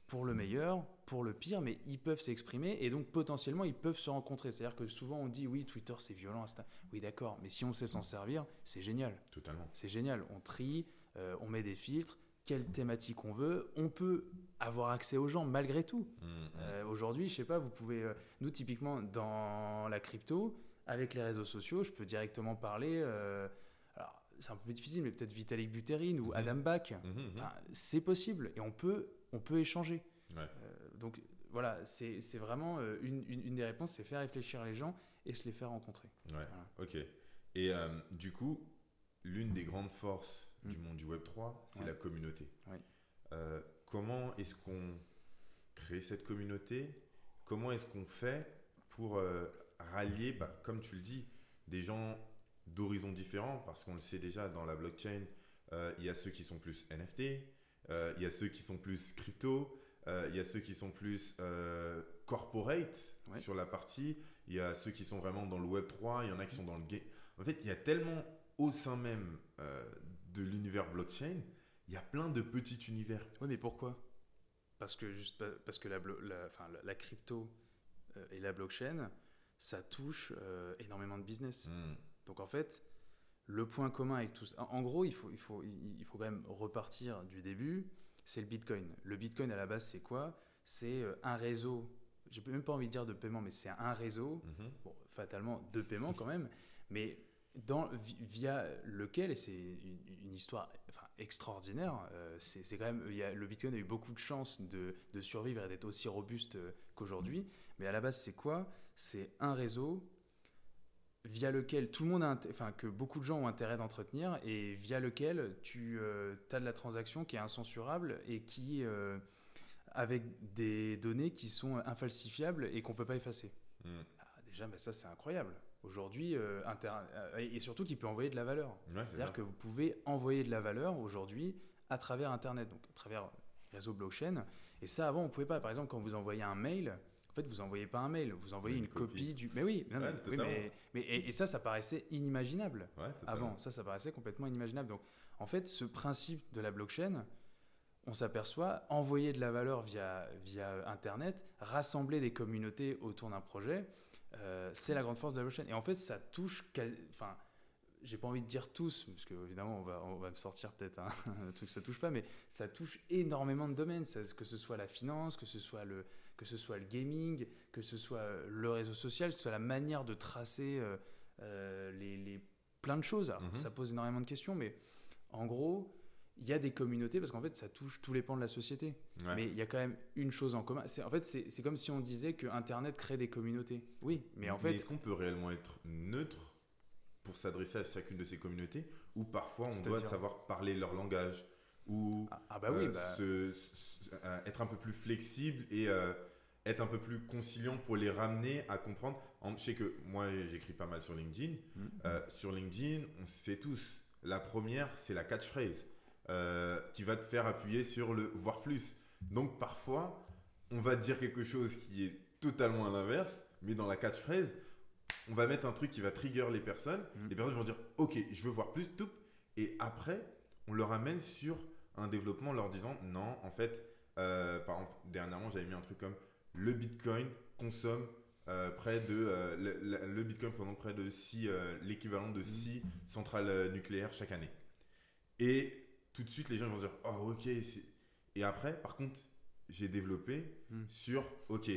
pour le meilleur, pour le pire, mais ils peuvent s'exprimer et donc potentiellement ils peuvent se rencontrer. C'est-à-dire que souvent on dit oui, Twitter c'est violent, oui d'accord, mais si on sait s'en servir, c'est génial. Totalement. C'est génial. On trie, euh, on met des filtres, quelle thématique on veut, on peut avoir accès aux gens malgré tout. Mmh, mmh. Euh, aujourd'hui, je sais pas, vous pouvez, euh, nous typiquement dans la crypto, avec les réseaux sociaux, je peux directement parler. Euh, c'est un peu difficile, mais peut-être Vitalik Buterin ou mhm. Adam Bach. Mhm, mhm. c'est possible et on peut, on peut échanger. Euh, donc voilà, c'est vraiment euh, une, une, des réponses, c'est faire réfléchir les gens et se les faire rencontrer. Ouais, ok. Et du coup, l'une des grandes forces du mm. monde du Web 3, c'est la communauté. comment est-ce qu'on crée cette communauté? Comment est-ce qu'on fait pour rallier, bah, comme tu le dis, des gens d'horizons différents, parce qu'on le sait déjà dans la blockchain, euh, il y a ceux qui sont plus NFT, euh, il y a ceux qui sont plus crypto, euh, il y a ceux qui sont plus corporate sur la partie, il y a ceux qui sont vraiment dans le Web 3, il y en a qui sont dans le game. En fait, il y a tellement au sein même de l'univers blockchain, il y a plein de petits univers. Oui, mais pourquoi? Parce que, juste, parce que la, la, la crypto et la blockchain, ça touche euh, énormément de business. Hmm. Donc en fait, le point commun avec tout ça, en gros, il faut, il, faut, il faut quand même repartir du début, c'est le Bitcoin. Le Bitcoin à la base, c'est quoi? C'est euh, un réseau, j'ai même pas envie de dire de paiement, mais c'est un réseau, mhm. bon, fatalement de paiement quand même, (laughs) mais dans, via lequel, et c'est une, histoire enfin, extraordinaire, euh, c'est quand même, il y a, le Bitcoin a eu beaucoup de chance de, de survivre et d'être aussi robuste qu'aujourd'hui, mais à la base, c'est quoi? C'est un réseau via lequel tout le monde a, enfin que beaucoup de gens ont intérêt d'entretenir et via lequel tu euh, as de la transaction qui est incensurable et qui euh, avec des données qui sont infalsifiables et qu'on peut pas effacer. Hmm. Ah, déjà, mais ça c'est incroyable. Aujourd'hui, euh, et surtout qui peut envoyer de la valeur. C'est-à-dire que vous pouvez envoyer de la valeur aujourd'hui à travers Internet, donc à travers réseau blockchain. Et ça, avant, on pouvait pas. Par exemple, quand vous envoyez un mail, en fait, vous envoyez pas un mail, vous envoyez une, copie. du. Mais oui, mais, et, ça, ça paraissait inimaginable avant. Ça, ça paraissait complètement inimaginable. Donc, en fait, ce principe de la blockchain, on s'aperçoit, envoyer de la valeur via, via Internet, rassembler des communautés autour d'un projet, euh, c'est la grande force de la blockchain. Et en fait, ça touche. Enfin, j'ai pas envie de dire tous, parce que évidemment, on va, on va me sortir peut-être un, (laughs) un, truc que ça touche pas, mais ça touche énormément de domaines, que ce soit la finance, que ce soit le que ce soit le gaming, que ce soit euh, le réseau social, que ce soit la manière de tracer euh, euh, les, les, plein de choses. Mhm. Ça pose énormément de questions, mais en gros, il y a des communautés parce qu'en fait, ça touche tous les pans de la société. Mais il y a quand même une chose en commun. En fait, c'est comme si on disait que Internet crée des communautés. Oui, mais en fait. Est-ce qu'on peut réellement être neutre pour s'adresser à chacune de ces communautés ou parfois on doit savoir parler leur langage ou ah, ah bah oui, euh, bah... Euh, être un peu plus flexible et euh, être un peu plus conciliant pour les ramener à comprendre. Je sais que moi, j'écris pas mal sur LinkedIn. Mm. sur LinkedIn, on sait tous, la première, c'est la catchphrase qui va te faire appuyer sur le voir plus. Donc parfois, on va dire quelque chose qui est totalement à l'inverse, mais dans la catchphrase, on va mettre un truc qui va trigger les personnes. Mm. Les personnes vont dire Ok, je veux voir plus, tout. Et après, on leur amène sur un développement en leur disant Non, en fait, euh, par exemple, dernièrement, j'avais mis un truc comme le Bitcoin consomme euh, près de. Euh, le, Bitcoin pendant près de 6, l'équivalent de 6 mm. centrales nucléaires chaque année. Et tout de suite, les gens vont dire Oh, ok. Et après, par contre, j'ai développé mm. sur Ok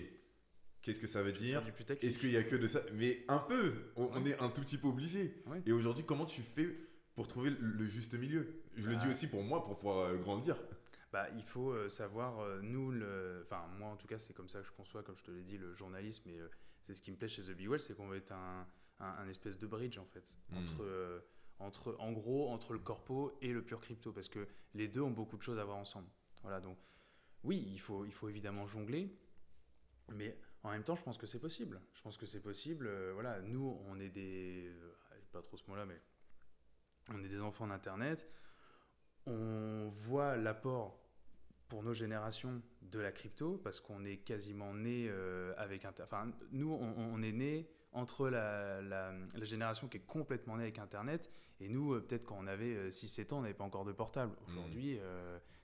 Qu'est-ce que ça veut dire? Est-ce qu'il y a que de ça? Mais un peu, on, est un tout petit peu obligé. Et aujourd'hui, comment tu fais pour trouver le juste milieu? Je le dis bah. aussi pour moi, pour pouvoir euh, grandir. Bah, il faut euh, savoir, euh, nous, le... enfin moi en tout cas, c'est comme ça que je conçois, comme je te l'ai dit, le journalisme. Et c'est ce qui me plaît chez The Big Well, c'est qu'on va être un, un, espèce de bridge en fait, hmm. entre, entre, en gros, entre le corpo et le pur crypto, parce que les deux ont beaucoup de choses à voir ensemble. Voilà, donc oui, il faut, il faut évidemment jongler, mais en même temps, je pense que c'est possible. Je pense que c'est possible. Euh, voilà, nous, on est des. Euh, pas trop ce mot-là, mais. On est des enfants d'Internet. On voit l'apport pour nos générations de la crypto parce qu'on est quasiment né euh, avec Internet. Enfin, nous, on, est né entre la, la, génération qui est complètement née avec Internet et nous, peut-être quand on avait 6-7 ans, on n'avait pas encore de portable. Mmh. Aujourd'hui,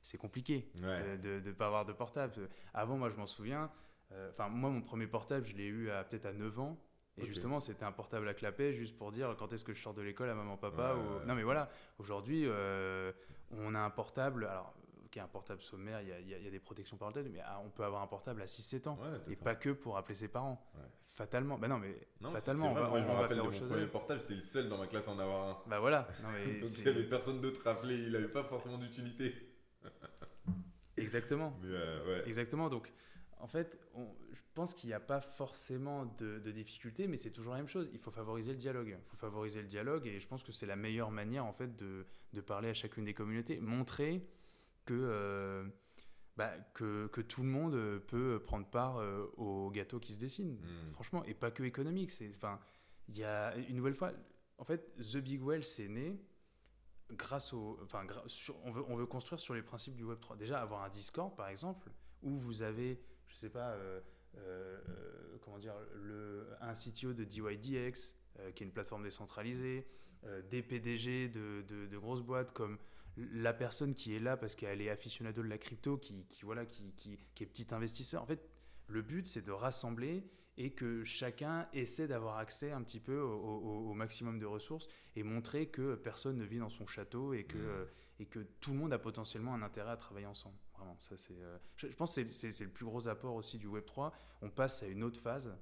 c'est compliqué de ne pas avoir de portable. Avant, moi, je m'en souviens euh, enfin, moi, mon premier portable, je l'ai eu à peut-être à 9 ans. Et justement, c'était un portable à clapet juste pour dire quand est-ce que je sors de l'école à maman, papa. ou... Non, mais voilà, aujourd'hui, euh, on a un portable. Alors, qui est un portable sommaire, il y, y, a des protections parentales, mais ah, on peut avoir un portable à 6-7 ans. et pas que pour appeler ses parents. Fatalement. Ben non, mais fatalement. Vrai, on va, moi, je me rappelle de mon premier portable, j'étais le seul dans ma classe à en avoir un. Bah voilà. Non, (laughs) mais Donc il n'y avait personne d'autre à appeler, il n'avait pas forcément d'utilité. (laughs) Exactement. Euh, Exactement. Donc, en fait, je pense qu'il n'y a pas forcément de, difficultés, mais c'est toujours la même chose. Il faut favoriser le dialogue. Il faut favoriser le dialogue, et je pense que c'est la meilleure manière, en fait, de, parler à chacune des communautés. Montrer que, euh, bah, que, tout le monde peut prendre part euh, au gâteau qui se dessine. Hmm. Franchement, et pas que économique. Enfin, il y a une nouvelle fois, en fait, The Big Well, c'est né grâce au... Enfin, on, veut, on veut construire sur les principes du Web3. Déjà, avoir un Discord, par exemple, où vous avez je sais pas, euh, euh, comment dire, le, un CTO de DYDX, euh, qui est une plateforme décentralisée, des PDG de, de, grosses boîtes comme la personne qui est là parce qu'elle est aficionado de la crypto, qui, qui voilà, qui, qui, qui, est petit investisseur. En fait, le but, c'est de rassembler et que chacun essaie d'avoir accès un petit peu au, maximum de ressources et montrer que personne ne vit dans son château et que, mmh. et que tout le monde a potentiellement un intérêt à travailler ensemble ça, c'est, euh, je, pense que c'est, le plus gros apport aussi du Web 3. On passe à une autre phase.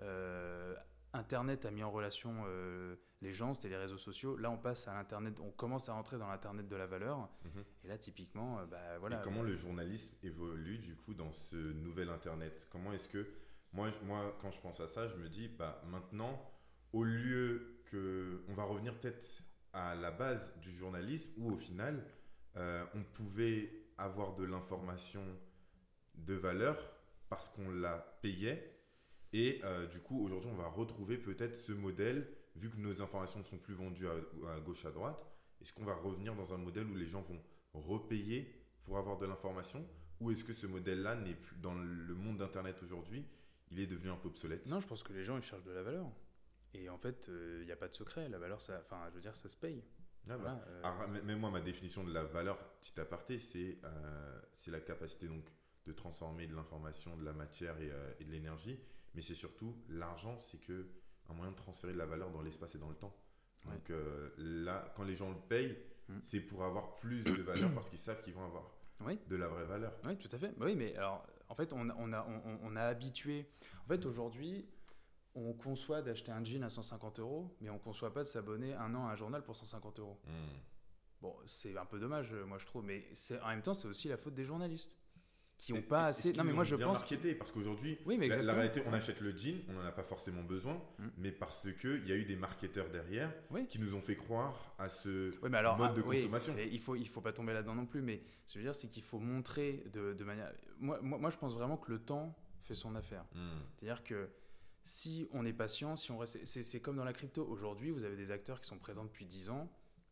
Euh, Internet a mis en relation euh, les gens, c'était les réseaux sociaux. Là, on passe à l'Internet, on commence à rentrer dans l'Internet de la valeur. Mhm. Et là, typiquement, bah, voilà. Et comment le journalisme évolue du coup dans ce nouvel Internet? Comment est-ce que moi, moi, quand je pense à ça, je me dis, bah, maintenant, au lieu que on va revenir peut-être à la base du journalisme, où au final, on pouvait avoir de l'information de valeur parce qu'on la payait. Et euh, du coup, aujourd'hui, on va retrouver peut-être ce modèle, vu que nos informations ne sont plus vendues à, gauche, à droite. Est-ce qu'on va revenir dans un modèle où les gens vont repayer pour avoir de l'information Ou est-ce que ce modèle-là n'est plus dans le monde d'Internet aujourd'hui Il est devenu un peu obsolète? Non, je pense que les gens, ils cherchent de la valeur. Et en fait, il euh, n'y a pas de secret. La valeur, ça, enfin, je veux dire, ça se paye. Ah bah. euh, même moi, ma définition de la valeur, petit aparté, c'est euh, c'est la capacité donc de transformer de l'information, de la matière et, euh, et de l'énergie. Mais c'est surtout l'argent, c'est que un moyen de transférer de la valeur dans l'espace et dans le temps. Donc là, quand les gens le payent, hmm. c'est pour avoir plus de valeur parce qu'ils savent qu'ils vont avoir de la vraie valeur. Oui, tout à fait. Oui, mais alors, en fait, on, on a, on, on a habitué. En fait, aujourd'hui, on conçoit d'acheter un jean à 150 euros, mais on conçoit pas de s'abonner un an à un journal pour 150 euros. Hmm. Bon, c'est un peu dommage, moi je trouve, mais en même temps, c'est aussi la faute des journalistes qui n'ont pas assez. Non, mais moi je bien pense. Marketé, parce qu'aujourd'hui, oui, la, la, réalité, on achète le jean, on n'en a pas forcément besoin, mm. mais parce qu'il y a eu des marketeurs derrière qui nous ont fait croire à ce mode de ah, consommation. il faut, il faut pas tomber là-dedans non plus, mais ce que je veux dire, c'est qu'il faut montrer de, de manière. Moi, moi, moi, je pense vraiment que le temps fait son affaire. Mm. C'est-à-dire que si on est patient, si on reste. C'est comme dans la crypto. Aujourd'hui, vous avez des acteurs qui sont présents depuis 10 ans.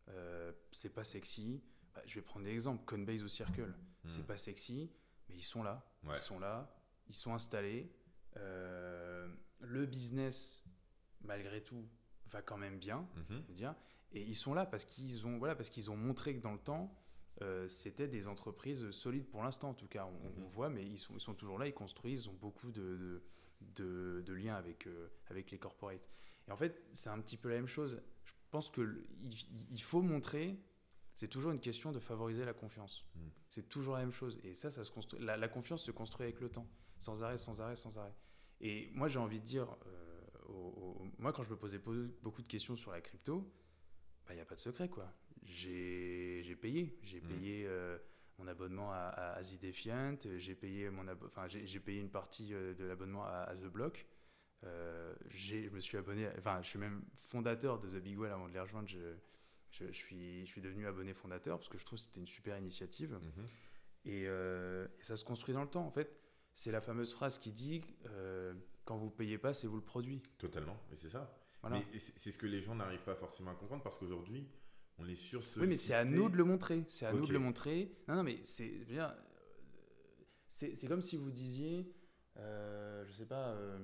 Euh, c'est pas sexy. Bah, je vais prendre des exemples. Coinbase ou Circle. Mm. C'est pas sexy mais ils sont là. Ils sont là, ils sont installés. Euh, le business, malgré tout, va quand même bien, mhm. dire. Et ils sont là parce qu'ils ont, voilà, parce qu'ils ont montré que dans le temps, euh, c'était des entreprises solides pour l'instant, en tout cas. On, mhm. voit, mais ils sont, ils sont toujours là, ils construisent, ils ont beaucoup de, de, de, liens avec, euh, avec les corporates. Et en fait, c'est un petit peu la même chose. Je pense qu'il il faut montrer c'est toujours une question de favoriser la confiance. Mm. C'est toujours la même chose. Et ça, ça se construit. La, confiance se construit avec le temps, sans arrêt, sans arrêt, sans arrêt. Et moi, j'ai envie de dire, euh, moi, quand je me posais beaucoup de questions sur la crypto, il bah, n'y a pas de secret, quoi. J'ai payé. J'ai mm. payé euh, mon abonnement à, à Defiant, j'ai payé, mon enfin, j'ai payé une partie euh, de l'abonnement à, The Block. je me suis abonné, enfin, je suis même fondateur de The Big Well avant de les rejoindre. Je, je, suis, je suis devenu abonné fondateur parce que je trouve que c'était une super initiative. Mhm. Euh, et, ça se construit dans le temps. En fait, c'est la fameuse phrase qui dit euh, quand vous payez pas, c'est vous le produit. Totalement, mais c'est ça. Mais c'est ce que les gens n'arrivent pas forcément à comprendre parce qu'aujourd'hui, on est sur ce. Oui, mais c'est à nous de le montrer. C'est à nous de le montrer. Non, non, mais c'est. C'est comme si vous disiez, euh, je sais pas, euh,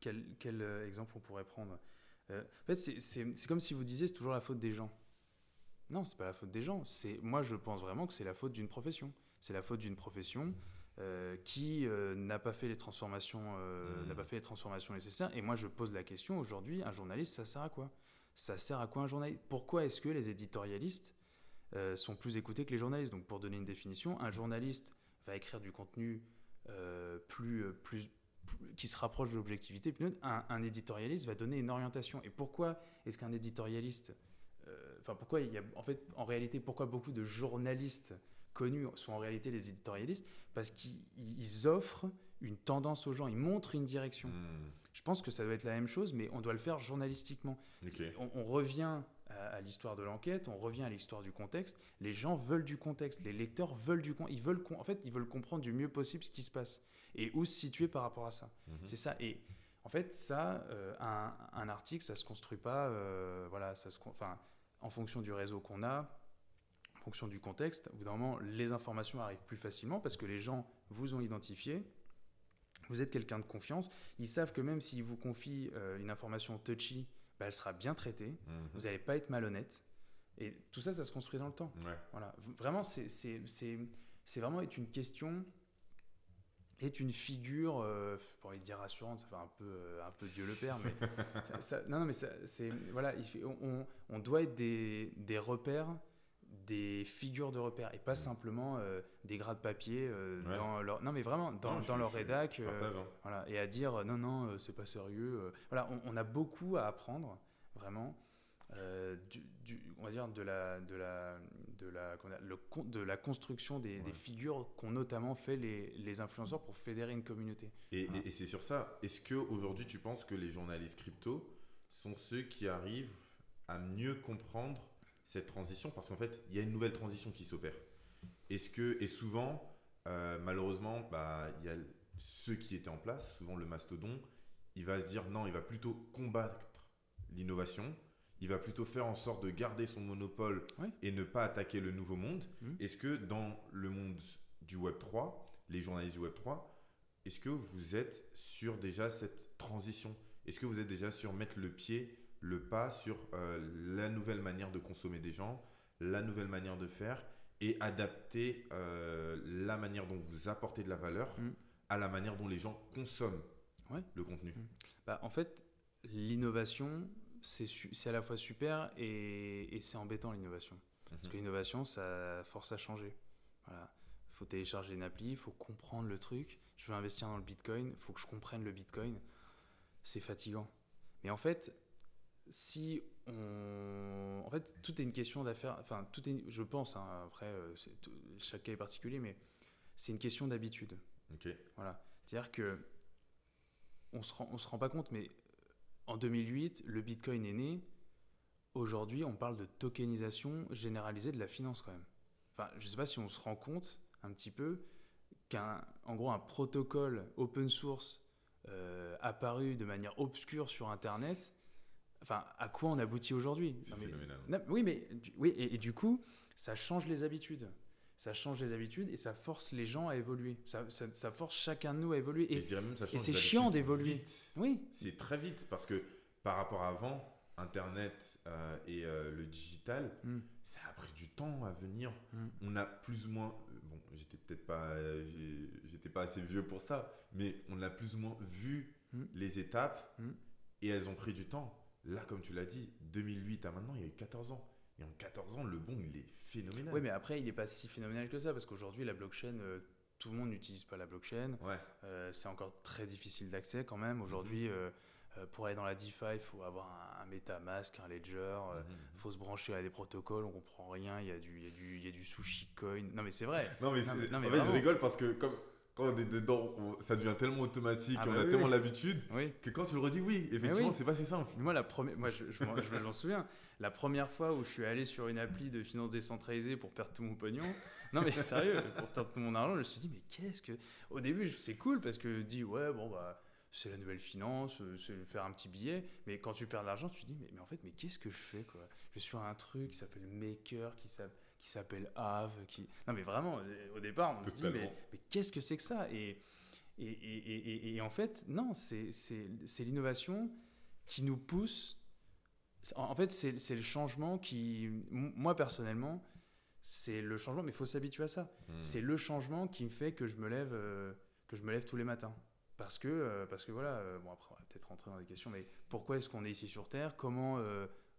quel, quel exemple on pourrait prendre euh, en fait, c'est comme si vous disiez c'est toujours la faute des gens. Non, c'est pas la faute des gens. C'est moi, je pense vraiment que c'est la faute d'une profession. C'est la faute d'une profession euh, qui euh, n'a pas fait les transformations, n'a pas mmh. fait les transformations nécessaires. Et moi, je pose la question aujourd'hui un journaliste, ça sert à quoi? Ça sert à quoi un journaliste? Pourquoi est-ce que les éditorialistes sont plus écoutés que les journalistes? Donc, pour donner une définition, un journaliste va écrire du contenu plus, plus, qui se rapproche de l'objectivité, un, un, éditorialiste va donner une orientation. Et pourquoi est-ce qu'un éditorialiste, euh, enfin pourquoi il y a, en fait, en réalité, pourquoi beaucoup de journalistes connus sont en réalité des éditorialistes? Parce qu'ils offrent une tendance aux gens, ils montrent une direction. Hmm. Je pense que ça doit être la même chose, mais on doit le faire journalistiquement. On, revient à, l'histoire de l'enquête, on revient à l'histoire du contexte. Les gens veulent du contexte, les lecteurs veulent du contexte. Ils veulent, en fait, ils veulent comprendre du mieux possible ce qui se passe et où se situer par rapport à ça. Mhm. C'est ça. Et en fait, ça, euh, un, un, article, ça se construit pas, euh, voilà, ça se, enfin, en fonction du réseau qu'on a, en fonction du contexte. Au bout d'un moment, les informations arrivent plus facilement parce que les gens vous ont identifié. Vous êtes quelqu'un de confiance. Ils savent que même s'ils vous confient euh, une information touchy, bah, elle sera bien traitée. Mhm. Vous n'allez pas être malhonnête. Et tout ça, ça se construit dans le temps. Voilà. Vraiment, c'est vraiment être une question est une figure, euh, pour dire rassurante, ça fait un peu, euh, un peu Dieu le Père, mais (laughs) ça, non, non, mais c'est voilà, il on, on, doit être des, des, repères, des figures de repères, et pas simplement euh, des gras de papier dans leur, non mais vraiment dans, dans leur rédac, hein. voilà, et à dire non non c'est pas sérieux, voilà, on, on, a beaucoup à apprendre, vraiment. Du, on va dire de la, de la, de la, le, de la construction des, figures qu'ont notamment fait les, les, influenceurs pour fédérer une communauté. Et, et, c'est sur ça, est-ce qu'aujourd'hui tu penses que les journalistes crypto sont ceux qui arrivent à mieux comprendre cette transition Parce qu'en fait, il y a une nouvelle transition qui s'opère. Est-ce que, et souvent, euh, malheureusement, bah, il y a ceux qui étaient en place, souvent le mastodon, il va se dire non, il va plutôt combattre l'innovation il va plutôt faire en sorte de garder son monopole et ne pas attaquer le nouveau monde. Mmh. Est-ce que dans le monde du Web 3, les journalistes du Web 3, est-ce que vous êtes sur déjà cette transition? Est-ce que vous êtes déjà sur mettre le pied, le pas sur euh, la nouvelle manière de consommer des gens, la nouvelle manière de faire et adapter euh, la manière dont vous apportez de la valeur mmh. à la manière dont les gens consomment le contenu mmh. bah, En fait, l'innovation, c'est à la fois super et, c'est embêtant l'innovation. Parce mhm. que l'innovation, ça force à changer. Voilà. Il faut télécharger une appli, il faut comprendre le truc. Je veux investir dans le Bitcoin, il faut que je comprenne le Bitcoin. C'est fatigant. Mais en fait, si on. En fait, tout est une question d'affaire. Enfin, tout est. Je pense, hein, après, euh, chaque cas est particulier, mais c'est une question d'habitude. Ok. Voilà. C'est-à-dire que. On se, rend, on se rend pas compte, mais en 2008, le bitcoin est né. Aujourd'hui, on parle de tokenisation généralisée de la finance, quand même. Enfin, je sais pas si on se rend compte un petit peu qu'un, en gros, un protocole open source euh, apparu de manière obscure sur Internet, enfin, à quoi on aboutit aujourd'hui C'est phénoménal. Oui, mais oui, et, du coup, ça change les habitudes. Ça change les habitudes et ça force les gens à évoluer. Ça, ça, force chacun de nous à évoluer. Et, je dirais même ça change et c'est chiant d'évoluer. Oui. C'est très vite parce que par rapport à avant, Internet euh, et euh, le digital, hmm. ça a pris du temps à venir. Hmm. On a plus ou moins, euh, bon, j'étais peut-être pas, j'étais pas assez vieux pour ça, mais on a plus ou moins vu hmm. les étapes et elles ont pris du temps. Là, comme tu l'as dit, 2008 à maintenant, il y a eu 14 ans. Et en 14 ans, le bon, il est phénoménal. Oui, mais après, il n'est pas si phénoménal que ça, parce qu'aujourd'hui, la blockchain, tout le monde n'utilise pas la blockchain. Ouais. c'est encore très difficile d'accès quand même. Aujourd'hui, mhm. Euh, pour aller dans la DeFi, il faut avoir un, MetaMask, un Ledger, il euh, mhm. faut se brancher à des protocoles, on comprend rien, il y a du, il y a du, il y a du sushi coin. Non mais c'est vrai. Non mais, en fait, je rigole parce que comme quand on est dedans, ça devient tellement automatique, ah on bah a tellement l'habitude que quand tu le redis, oui, effectivement, c'est pas si simple. Moi, la première, moi, je, je, m'en souviens. La première fois où je suis allé sur une appli de finance décentralisée pour perdre tout mon pognon, non mais (laughs) sérieux, pour perdre tout mon argent, je me suis dit mais qu'est-ce que. Au début, c'est cool parce que je dis ouais bon bah c'est la nouvelle finance, euh, c'est faire un petit billet. Mais quand tu perds de l'argent, tu te dis, mais, mais en fait, mais qu'est-ce que je fais quoi? Je suis sur un truc qui s'appelle Maker, qui s'appelle Ave. Qui... Non, mais vraiment, euh, au départ, on se dit, mais, mais qu'est-ce que c'est que ça? Et, et, et, et, en fait, non, c'est l'innovation qui nous pousse. En fait, c'est le changement qui, moi personnellement, c'est le changement, mais il faut s'habituer à ça. Hmm. C'est le changement qui me fait que je me lève, euh, que je me lève tous les matins. Parce que, euh, parce que voilà, euh, bon après on va peut-être rentrer dans des questions, mais pourquoi est-ce qu'on est ici sur Terre? Comment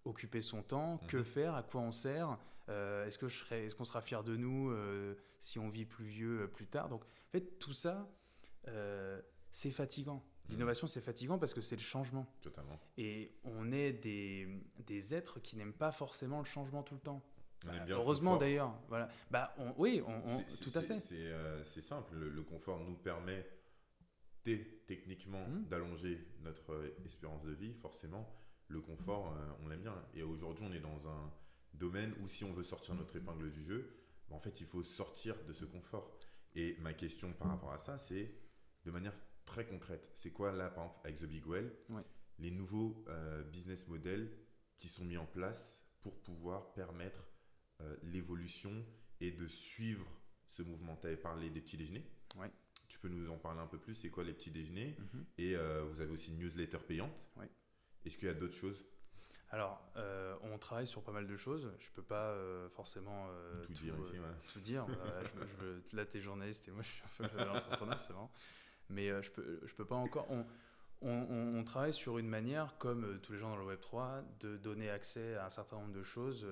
occuper son temps? Que mhm. faire? À quoi on sert? Est-ce que je serai, est-ce qu'on sera fier de nous si on vit plus vieux plus tard? Donc en fait tout ça, c'est fatigant. Mhm. L'innovation, c'est fatigant parce que c'est le changement. Totalement. Et on est des, des êtres qui n'aiment pas forcément le changement tout le temps. Bah, heureusement d'ailleurs. Voilà. Bah, oui, on, tout à fait. C'est simple. le, confort nous permet techniquement mmh. d'allonger notre euh, espérance de vie, forcément, le confort, euh, on l'aime bien. Et aujourd'hui, on est dans un domaine où si on veut sortir notre épingle du jeu, bah, en fait, il faut sortir de ce confort. Et ma question par rapport à ça, c'est de manière très concrète, c'est quoi là, par exemple, avec The Big Well, les nouveaux euh, business models qui sont mis en place pour pouvoir permettre l'évolution et de suivre ce mouvement Tu avais parlé des petits déjeuners. Ouais. Tu peux nous en parler un peu plus C'est quoi les petits déjeuners mhm. Et euh, vous avez aussi une newsletter payante. Est-ce qu'il y a d'autres choses alors, euh, on travaille sur pas mal de choses. Je peux pas euh, forcément tout, dire ici. Tout dire. (laughs) je, là, t'es journaliste et moi, je suis un peu entrepreneur, c'est vrai. Mais je peux, je peux pas encore. On, on, travaille sur une manière, comme tous les gens dans le Web 3, de donner accès à un certain nombre de choses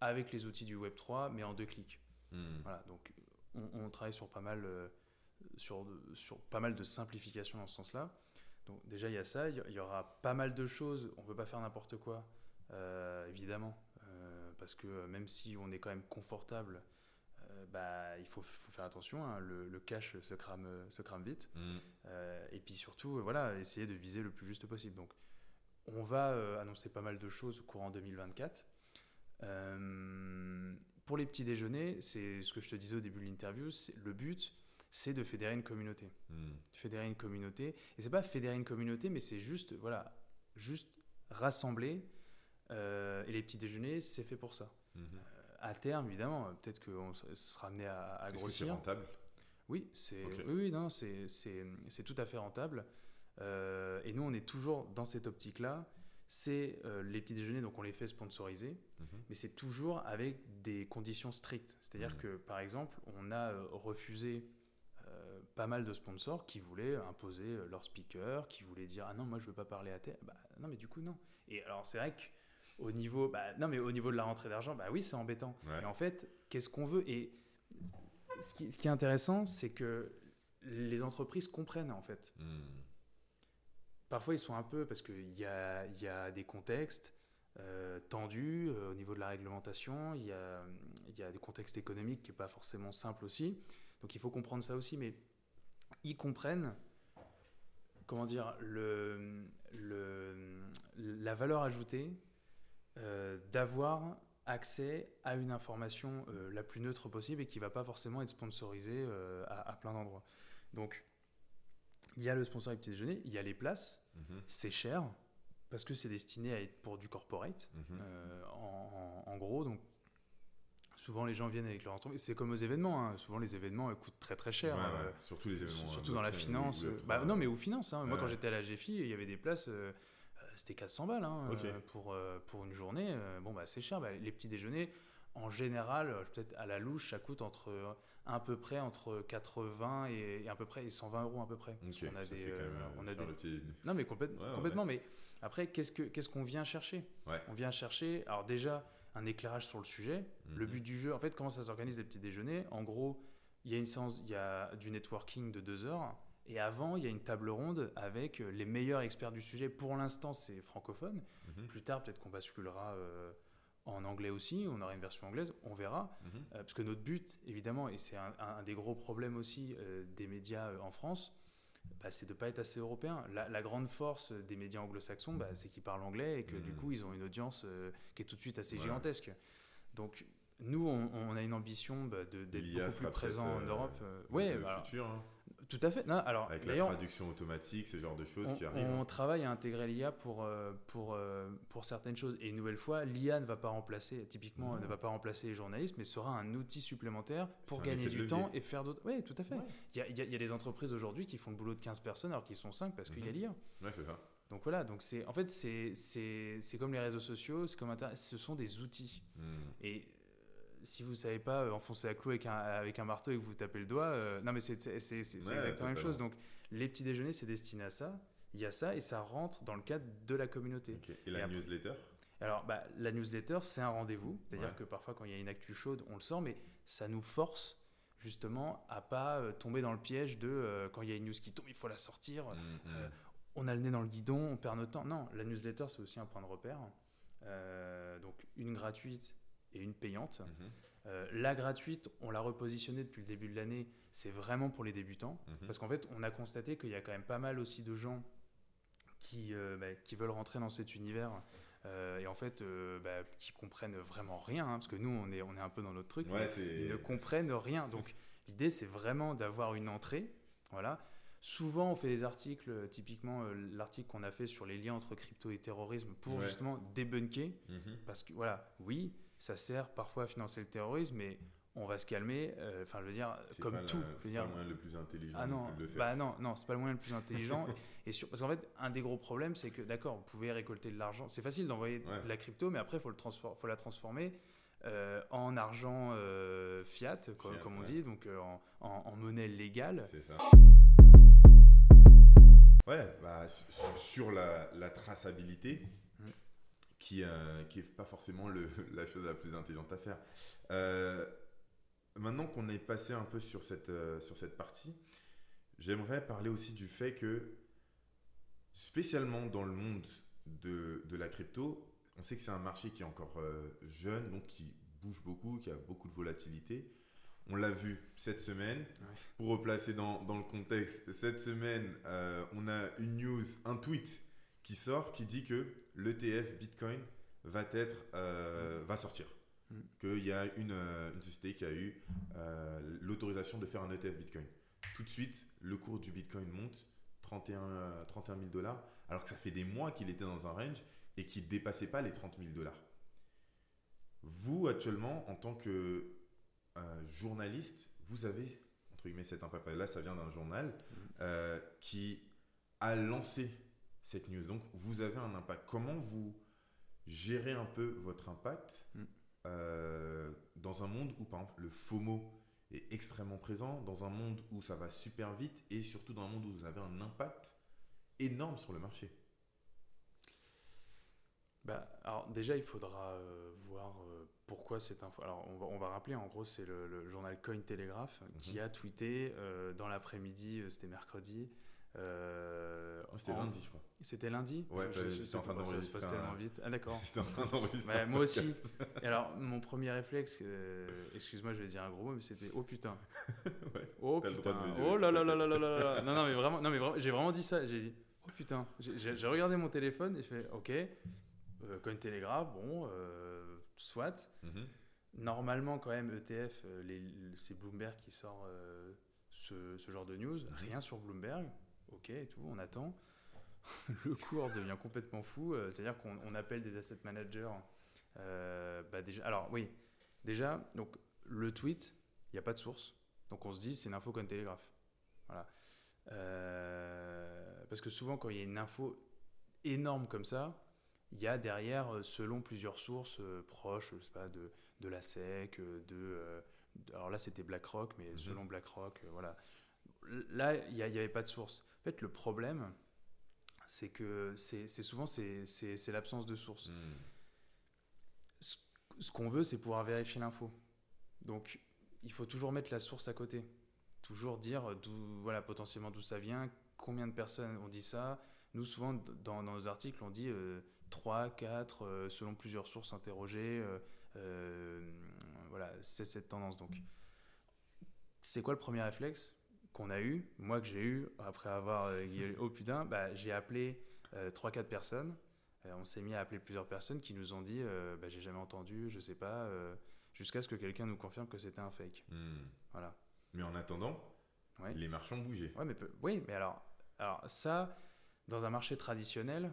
avec les outils du Web 3, mais en deux clics. Hmm. Voilà. Donc, on, travaille sur pas mal sur, sur pas mal de simplifications dans ce sens-là. Donc déjà, il y a ça, il y aura pas mal de choses, on ne peut pas faire n'importe quoi, euh, évidemment, euh, parce que même si on est quand même confortable, euh, bah, il faut, faut faire attention, hein, le, cash se crame, se crame vite, mm. et puis surtout, voilà, essayer de viser le plus juste possible. Donc on va annoncer pas mal de choses au courant 2024. pour les petits déjeuners, c'est ce que je te disais au début de l'interview, le but, c'est de fédérer une communauté. Hmm. Fédérer une communauté. Et c'est pas fédérer une communauté, mais c'est juste, voilà, juste rassembler. Euh, et les petits déjeuners, c'est fait pour ça. Hmm. Euh, à terme, évidemment, peut-être qu'on sera amené à, à grossir. c'est rentable? Oui, c'est oui, non, c'est tout à fait rentable. Euh, et nous, on est toujours dans cette optique-là. C'est les petits déjeuners, donc on les fait sponsoriser, hmm. mais c'est toujours avec des conditions strictes. C'est-à-dire que, par exemple, on a refusé pas mal de sponsors qui voulaient imposer euh, leur speaker, qui voulaient dire ah non moi je veux pas parler à terre. Bah, non mais du coup non. Et alors c'est vrai qu'au niveau bah, non mais au niveau de la rentrée d'argent bah oui c'est embêtant. Mais en fait qu'est-ce qu'on veut? Et ce qui, ce qui, est intéressant c'est que les entreprises comprennent en fait. Hmm. parfois, ils sont un peu, parce qu'il y a, y a des contextes tendus au niveau de la réglementation, il y a, y a des contextes économiques qui n'est pas forcément simple aussi. Donc il faut comprendre ça aussi, mais ils comprennent comment dire, le, le, la valeur ajoutée euh, d'avoir accès à une information euh, la plus neutre possible et qui ne va pas forcément être sponsorisée euh, à, plein d'endroits. Donc, il y a le sponsor petit déjeuner, il y a les places, mhm. c'est cher parce que c'est destiné à être pour du corporate, mhm. en, en, gros. Donc, souvent les gens viennent avec leur entreprise. C'est comme aux événements. Hein. Souvent les événements coûtent très très cher. Euh, surtout les événements. Surtout dans la finance. bah, non, mais aux finances. Hein. Moi, quand j'étais à la GFI, il y avait des places. Euh, euh, c'était 400 balles hein, pour, pour une journée. bon, bah, c'est cher. Bah, les petits déjeuners, en général, peut-être à la louche, ça coûte entre à peu près entre 80 et, à peu près et 120 euros à peu près. on a des, on a des... Non, mais complètement. Mais après, qu'est-ce qu'on ce qu'on vient chercher? On vient chercher. Alors déjà un éclairage sur le sujet. Le mhm. but du jeu, en fait, comment ça s'organise les petits déjeuners? En gros, il y a une séance, il y a du networking de deux heures. Et avant, il y a une table ronde avec les meilleurs experts du sujet. Pour l'instant, c'est francophone. Mhm. Plus tard, peut-être qu'on basculera euh, en anglais aussi. On aura une version anglaise. On verra. Mhm. Euh, parce que notre but, évidemment, et c'est un, des gros problèmes aussi euh, des médias en France, bah, c'est de ne pas être assez européen. La, grande force des médias anglo-saxons, bah, c'est qu'ils parlent anglais et que du mmh. coup, ils ont une audience euh, qui est tout de suite assez gigantesque. Donc, nous, on, a une ambition bah, d'être beaucoup plus présent en Europe. Euh, oui, le futur. Hein. Tout à fait. Non, alors, Avec la traduction automatique, ce genre de choses qui arrivent. On travaille à intégrer l'IA pour, euh, pour, euh, pour certaines choses. Et une nouvelle fois, l'IA ne va pas remplacer, typiquement, ne va pas remplacer les journalistes, mais sera un outil supplémentaire pour gagner du temps et faire d'autres. Oui, tout à fait. Il y, a, y, a, des entreprises aujourd'hui qui font le boulot de 15 personnes alors qu'ils sont 5 parce qu'il y a mhm. l'IA. Ouais, c'est ça. Donc voilà, donc c'est en fait c'est comme les réseaux sociaux, c'est comme ce sont des outils. Mhm. Et si vous savez pas euh, enfoncer à clou avec un, avec un marteau et que vous tapez le doigt, euh, non mais c'est exactement la même chose. Donc les petits déjeuners, c'est destiné à ça. Il y a ça et ça rentre dans le cadre de la communauté. Et la newsletter? Alors bah, la newsletter, c'est un rendez-vous. C'est-à-dire que parfois quand il y a une actu chaude, on le sort, mais ça nous force justement à pas euh, tomber dans le piège de quand il y a une news qui tombe, il faut la sortir. Mmh, mmh. on a le nez dans le guidon, on perd notre temps. Non, la newsletter, c'est aussi un point de repère. donc une gratuite et une payante. Mhm. Euh, la gratuite, on l'a repositionnée depuis le début de l'année, c'est vraiment pour les débutants. Mhm. Parce qu'en fait, on a constaté qu'il y a quand même pas mal aussi de gens qui, euh, bah, qui veulent rentrer dans cet univers. Euh, et en fait, bah, qui comprennent vraiment rien, hein, parce que nous, on est, on est un peu dans notre truc, ils ne comprennent rien. Donc, (laughs) l'idée, c'est vraiment d'avoir une entrée, voilà, Souvent, on fait des articles, typiquement l'article qu'on a fait sur les liens entre crypto et terrorisme, pour justement débunker. Mhm. Parce que, voilà, oui, ça sert parfois à financer le terrorisme, mais on va se calmer. Euh, enfin, je veux dire, comme tout. C'est pas le moyen le plus intelligent ah non, de le faire. Bah non, non, c'est pas le moyen le plus intelligent. (laughs) et sur, parce qu'en fait, un des gros problèmes, c'est que d'accord, vous pouvez récolter de l'argent. C'est facile d'envoyer de la crypto, mais après, il faut, le faut la transformer. Euh, en argent euh, fiat, comme, on dit, donc en, monnaie légale. C'est ça. Ouais, bah, sur la, la traçabilité, qui n'est euh, pas forcément le, (laughs) la chose la plus intelligente à faire. Euh, maintenant qu'on est passé un peu sur cette, euh, sur cette partie, j'aimerais parler aussi du fait que, spécialement dans le monde de, de la crypto, on sait que c'est un marché qui est encore jeune, donc qui bouge beaucoup, qui a beaucoup de volatilité. On l'a vu cette semaine. Pour replacer dans, dans, le contexte, cette semaine, on a une news, un tweet qui sort qui dit que l'ETF Bitcoin va, être, euh, va sortir. Mm. Qu'il y a une, euh, une, société qui a eu euh, l'autorisation de faire un ETF Bitcoin. Tout de suite, le cours du Bitcoin monte 31, 31 000 dollars, alors que ça fait des mois qu'il était dans un range et qu'il ne dépassait pas les 30 000 dollars. Vous, actuellement, en tant que journaliste, vous avez, entre guillemets, cet impact. Là, ça vient d'un journal mm. qui a lancé cette news. Donc, vous avez un impact. Comment vous gérez un peu votre impact mm. euh, dans un monde où, par exemple, le FOMO est extrêmement présent, dans un monde où ça va super vite et surtout dans un monde où vous avez un impact énorme sur le marché? Bah, alors déjà, il faudra euh, voir euh, pourquoi cette info. Alors on va, on va rappeler, en gros, c'est le, journal Cointelegraph qui mhm. a tweeté dans l'après-midi, c'était mercredi, Euh, Oh, C'était en- lundi, je crois. C'était lundi Ouais, Je- bah, sais en train pas, ça se d'enregistrer tellement vite. Ah d'accord. (laughs) J'étais en train d'enregistrer. Un moi aussi. Et alors, mon premier réflexe, euh, excuse-moi, je vais dire un gros mot, mais c'était oh putain. (laughs) Ouais, oh putain. Oh là là là là là là là. Non, non, mais vraiment, non, mais vraiment, j'ai vraiment dit ça. J'ai dit oh putain. J'ai- regardé mon téléphone et je fais ok. Euh, Cointelegraph, bon, euh, soit. Mhm. Normalement, quand même, ETF, euh, c'est Bloomberg qui sort euh, ce, ce genre de news. Mhm. Rien sur Bloomberg. Ok, et tout, on attend. (laughs) le cours devient complètement fou. euh, C'est-à-dire qu'on on appelle des asset managers. euh, bah déjà, alors oui, déjà, donc le tweet, il n'y a pas de source. Donc on se dit, c'est une info comme Télégraphe. Voilà. Euh, parce que souvent, quand il y a une info énorme comme ça, il y a derrière, selon plusieurs sources euh, proches, je sais pas, de, de la SEC, de, de- alors là c'était BlackRock, mais Mhm. selon BlackRock, voilà. Là, il n'y avait pas de source. En fait, le problème, c'est que c'est souvent c'est l'absence de source. Mhm. Ce, ce qu'on veut, c'est pouvoir vérifier l'info. Donc, il faut toujours mettre la source à côté. Toujours dire d'où, voilà, potentiellement d'où ça vient, combien de personnes ont dit ça. Nous, souvent, dans nos articles, on dit euh, 3, 4, euh, selon plusieurs sources interrogées. euh, euh, voilà, c'est cette tendance. Donc, c'est quoi le premier réflexe? Qu'on a eu Moi, que j'ai eu, après avoir euh, oh putain, bah, j'ai appelé 3-4 personnes. Euh, on s'est mis à appeler plusieurs personnes qui nous ont dit euh, bah, j'ai jamais entendu, je sais pas, euh, jusqu'à ce que quelqu'un nous confirme que c'était un fake. Mhm. Voilà. Mais en attendant, Ouais. les marchands bougeaient. Ouais, mais peu- oui, mais alors, alors ça, dans un marché traditionnel,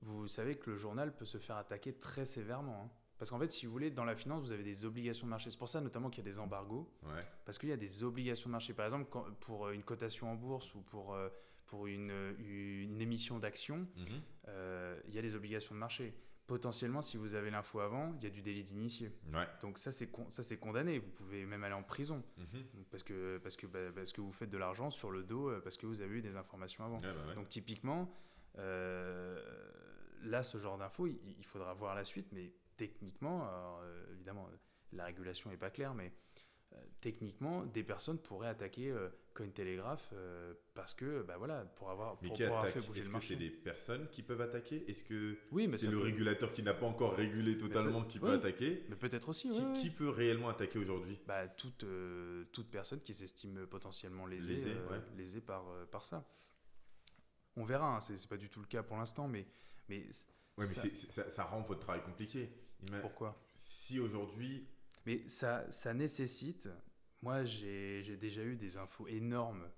vous savez que le journal peut se faire attaquer très sévèrement. hein. Parce qu'en fait, si vous voulez, dans la finance, vous avez des obligations de marché. C'est pour ça notamment qu'il y a des embargos. Ouais. Parce qu'il y a des obligations de marché. Par exemple, quand- pour euh, une cotation en bourse ou pour, euh, pour une, une émission d'actions, Mhm. euh, il y a des obligations de marché. Potentiellement, si vous avez l'info avant, il y a du délit d'initié. Ouais. Donc ça, c'est con- condamné. Vous pouvez même aller en prison Mhm. parce que, parce, que, bah, parce que vous faites de l'argent sur le dos euh, parce que vous avez eu des informations avant. Bah ouais. Donc typiquement, euh, là, ce genre d'infos, il, il faudra voir la suite, mais techniquement, alors, euh, évidemment, la régulation n'est pas claire, mais euh, techniquement, des personnes pourraient attaquer euh, Cointelegraph euh, parce que, bah voilà, pour avoir, Mais pour, qui pour avoir fait bouger Est-ce que c'est des personnes qui peuvent attaquer? Est-ce que Oui, mais c'est le peut- régulateur qui n'a pas encore régulé totalement qui peut oui. attaquer? Mais peut-être aussi, qui, ouais, ouais. qui peut réellement attaquer aujourd'hui? Bah, toute, toute personne qui s'estime potentiellement lésée, Lésée, ouais. lésée par, par ça. On verra, hein, c'est pas du tout le cas pour l'instant, mais, mais Ouais, mais ça rend votre travail compliqué. Pourquoi? Si aujourd'hui. Mais ça, ça nécessite. Moi, j'ai déjà eu des infos énormes.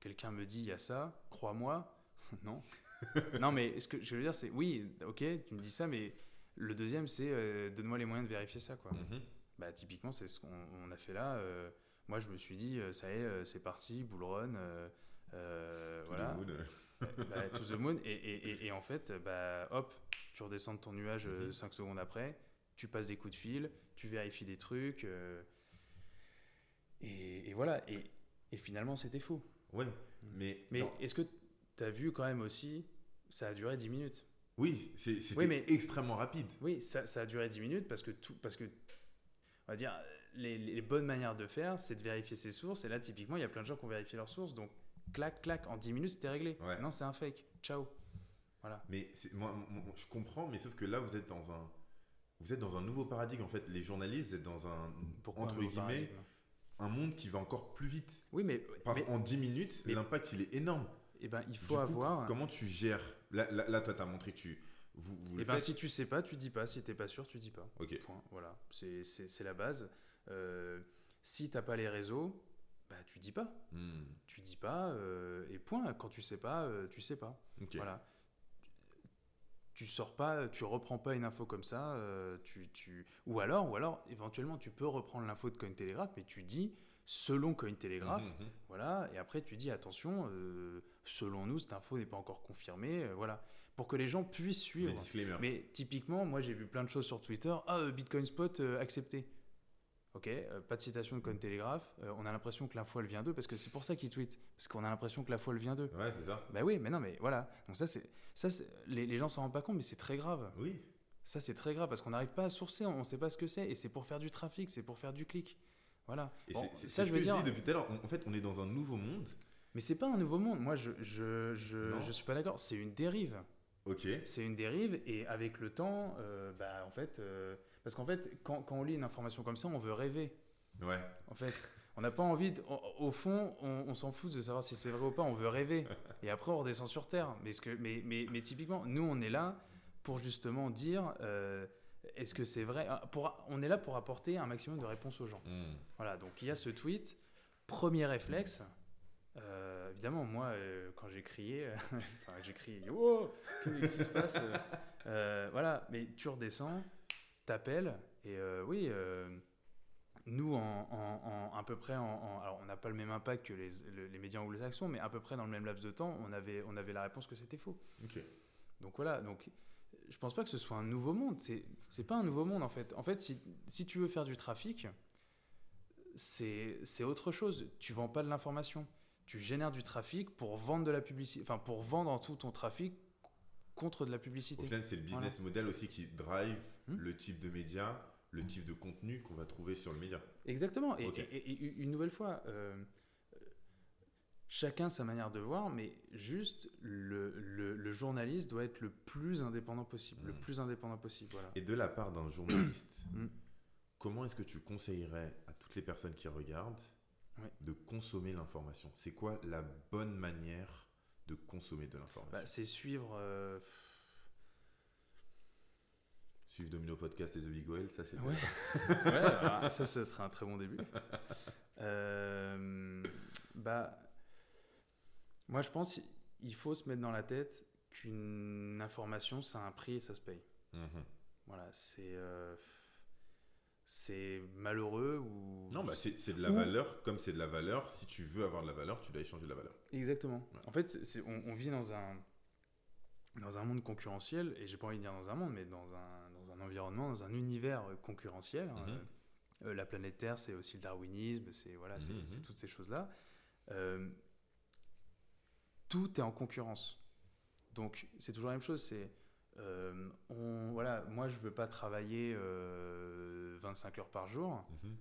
Quelqu'un me dit il y a ça, crois-moi. (laughs) non. (laughs) non, mais ce que je veux dire, c'est oui, ok, tu me dis ça, mais le deuxième, c'est euh, donne-moi les moyens de vérifier ça, quoi. Mhm. Bah, typiquement, c'est ce qu'on on a fait là. euh, moi, je me suis dit, euh, ça y est, c'est parti, bull run. euh, To the voilà. moon, bah, to the moon. Et, et- et- et en fait, bah, hop, tu redescends de ton nuage Mhm. 5 secondes après, tu passes des coups de fil, tu vérifies des trucs. euh, et, et voilà. Et, et finalement, c'était faux. Ouais, mais. Mais est-ce que tu as vu quand même aussi, ça a duré 10 minutes? Oui, c'est- c'était Oui, mais- extrêmement rapide. Oui, ça, ça a duré 10 minutes parce que tout, parce que, on va dire, les, les bonnes manières de faire, c'est de vérifier ses sources. Et là, typiquement, il y a plein de gens qui ont vérifié leurs sources. Donc, clac, clac, en 10 minutes, c'était réglé. Ouais. Non, c'est un fake. Ciao. Voilà. Mais moi, moi, je comprends, mais sauf que là, vous êtes dans un. Vous êtes dans un nouveau paradigme en fait. Les journalistes, vous êtes dans un Pourquoi un entre nouveau guillemets un monde qui va encore plus vite. Oui, mais, Par- mais en 10 minutes, l'impact il est énorme. eh ben, il faut coup, avoir. Comment tu gères? Là, là, là, toi, tu as montré que tu. Vous, vous Eh ben, faites. si tu sais pas, tu dis pas. Si t'es pas sûr, tu dis pas. Ok. Point. Voilà. C'est- C'est c'est la base. Euh, si t'as pas les réseaux, bah tu dis pas. Hmm, Tu dis pas. euh, et point. Quand tu sais pas, euh, tu sais pas. ok. Voilà. Tu sors pas, tu reprends pas une info comme ça, euh, tu, tu... ou alors, ou alors, éventuellement, tu peux reprendre l'info de Cointelegraph, mais tu dis selon Cointelegraph, Mhm, mhm. voilà, et après tu dis attention, euh, selon nous, cette info n'est pas encore confirmée, euh, voilà, pour que les gens puissent suivre. Mais typiquement, moi j'ai vu plein de choses sur Twitter, ah, Bitcoin Spot accepté. Ok, euh, pas de citation de Cointelegraph, euh, on a l'impression que l'info elle vient d'eux, parce que c'est pour ça qu'ils tweetent, parce qu'on a l'impression que l'info elle vient d'eux. Ouais, c'est ça. Bah oui, mais non, mais voilà. Donc ça, c'est, ça, les, les gens s'en rendent pas compte, mais c'est très grave. Oui. Ça, c'est très grave parce qu'on n'arrive pas à sourcer, on ne sait pas ce que c'est, et c'est pour faire du trafic, c'est pour faire du clic. Voilà. Et Bon, c'est- c'est ça, je veux que je dire. dis depuis tout à l'heure. En- fait, on est dans un nouveau monde Mais c'est pas un nouveau monde. Moi, je je, je, je suis pas d'accord. C'est une dérive. Ok. C'est une dérive et avec le temps, euh, bah, en fait, euh, parce qu'en fait, quand, quand on lit une information comme ça, on veut rêver. Ouais. En fait, on n'a pas envie. de- au, au fond, on, on s'en fout de savoir si c'est vrai ou pas. On veut rêver. (laughs) Et après, on redescend sur terre. Mais, ce que, mais, mais, mais typiquement, nous, on est là pour justement dire euh, est-ce que c'est vrai? Ah, pour, On est là pour apporter un maximum de réponses aux gens. Hmm. Voilà, donc il y a ce tweet. Premier réflexe. euh, évidemment, moi, euh, quand j'ai crié, euh, (laughs) enfin, j'ai crié, oh, qu'est-ce qui se passe Voilà, mais tu redescends, t'appelles, et euh, oui, euh, nous, en, en- en- à peu près, en, en- alors on n'a pas le même impact que les, le- les médias anglo-saxons, mais à peu près dans le même laps de temps, on avait, on avait la réponse que c'était faux. Ok. Donc voilà, donc je pense pas que ce soit un nouveau monde. C'est c'est pas un nouveau monde en fait. En fait, si, si tu veux faire du trafic, c'est c'est autre chose. Tu vends pas de l'information. Tu génères du trafic pour vendre de la publicité, enfin pour vendre tout ton trafic contre de la Au publicité. final, c'est le business model aussi qui drive Hmm. le type de média, le type de contenu qu'on va trouver sur le média. Exactement. Et, une nouvelle fois, euh, chacun sa manière de voir, mais juste le, le- le journaliste doit être le plus indépendant possible, le Mm. plus indépendant possible. Voilà. Et de la part d'un journaliste, Hmm. comment est-ce que tu conseillerais à toutes les personnes qui regardent de consommer l'information? C'est quoi la bonne manière de consommer de l'information Bah, c'est suivre. euh, Suivre Domino Podcast et The Big Whale, ça c'était... Ouais. (laughs) ouais, alors, (laughs) ça, ce serait un très bon début. Euh, bah, moi, je pense qu'il faut se mettre dans la tête qu'une information, ça a un prix et ça se paye. Mhm. Voilà, c'est euh, c'est malheureux ou Non, bah c'est c'est de la Ou- valeur, comme c'est de la valeur, si tu veux avoir de la valeur, tu dois échanger de la valeur. Exactement. Ouais. En fait, c'est- on, on vit dans un, dans un monde concurrentiel, et j'ai pas envie de dire dans un monde, mais dans un, dans un environnement, dans un univers concurrentiel. hein. Mhm. Euh, la planète Terre, c'est aussi le darwinisme, c'est voilà, c'est Mhm, c'est mhm. toutes ces choses-là. Euh, tout est en concurrence. Donc, c'est toujours la même chose. C'est euh, on, voilà, moi, je veux pas travailler euh, 25 heures par jour. Mhm.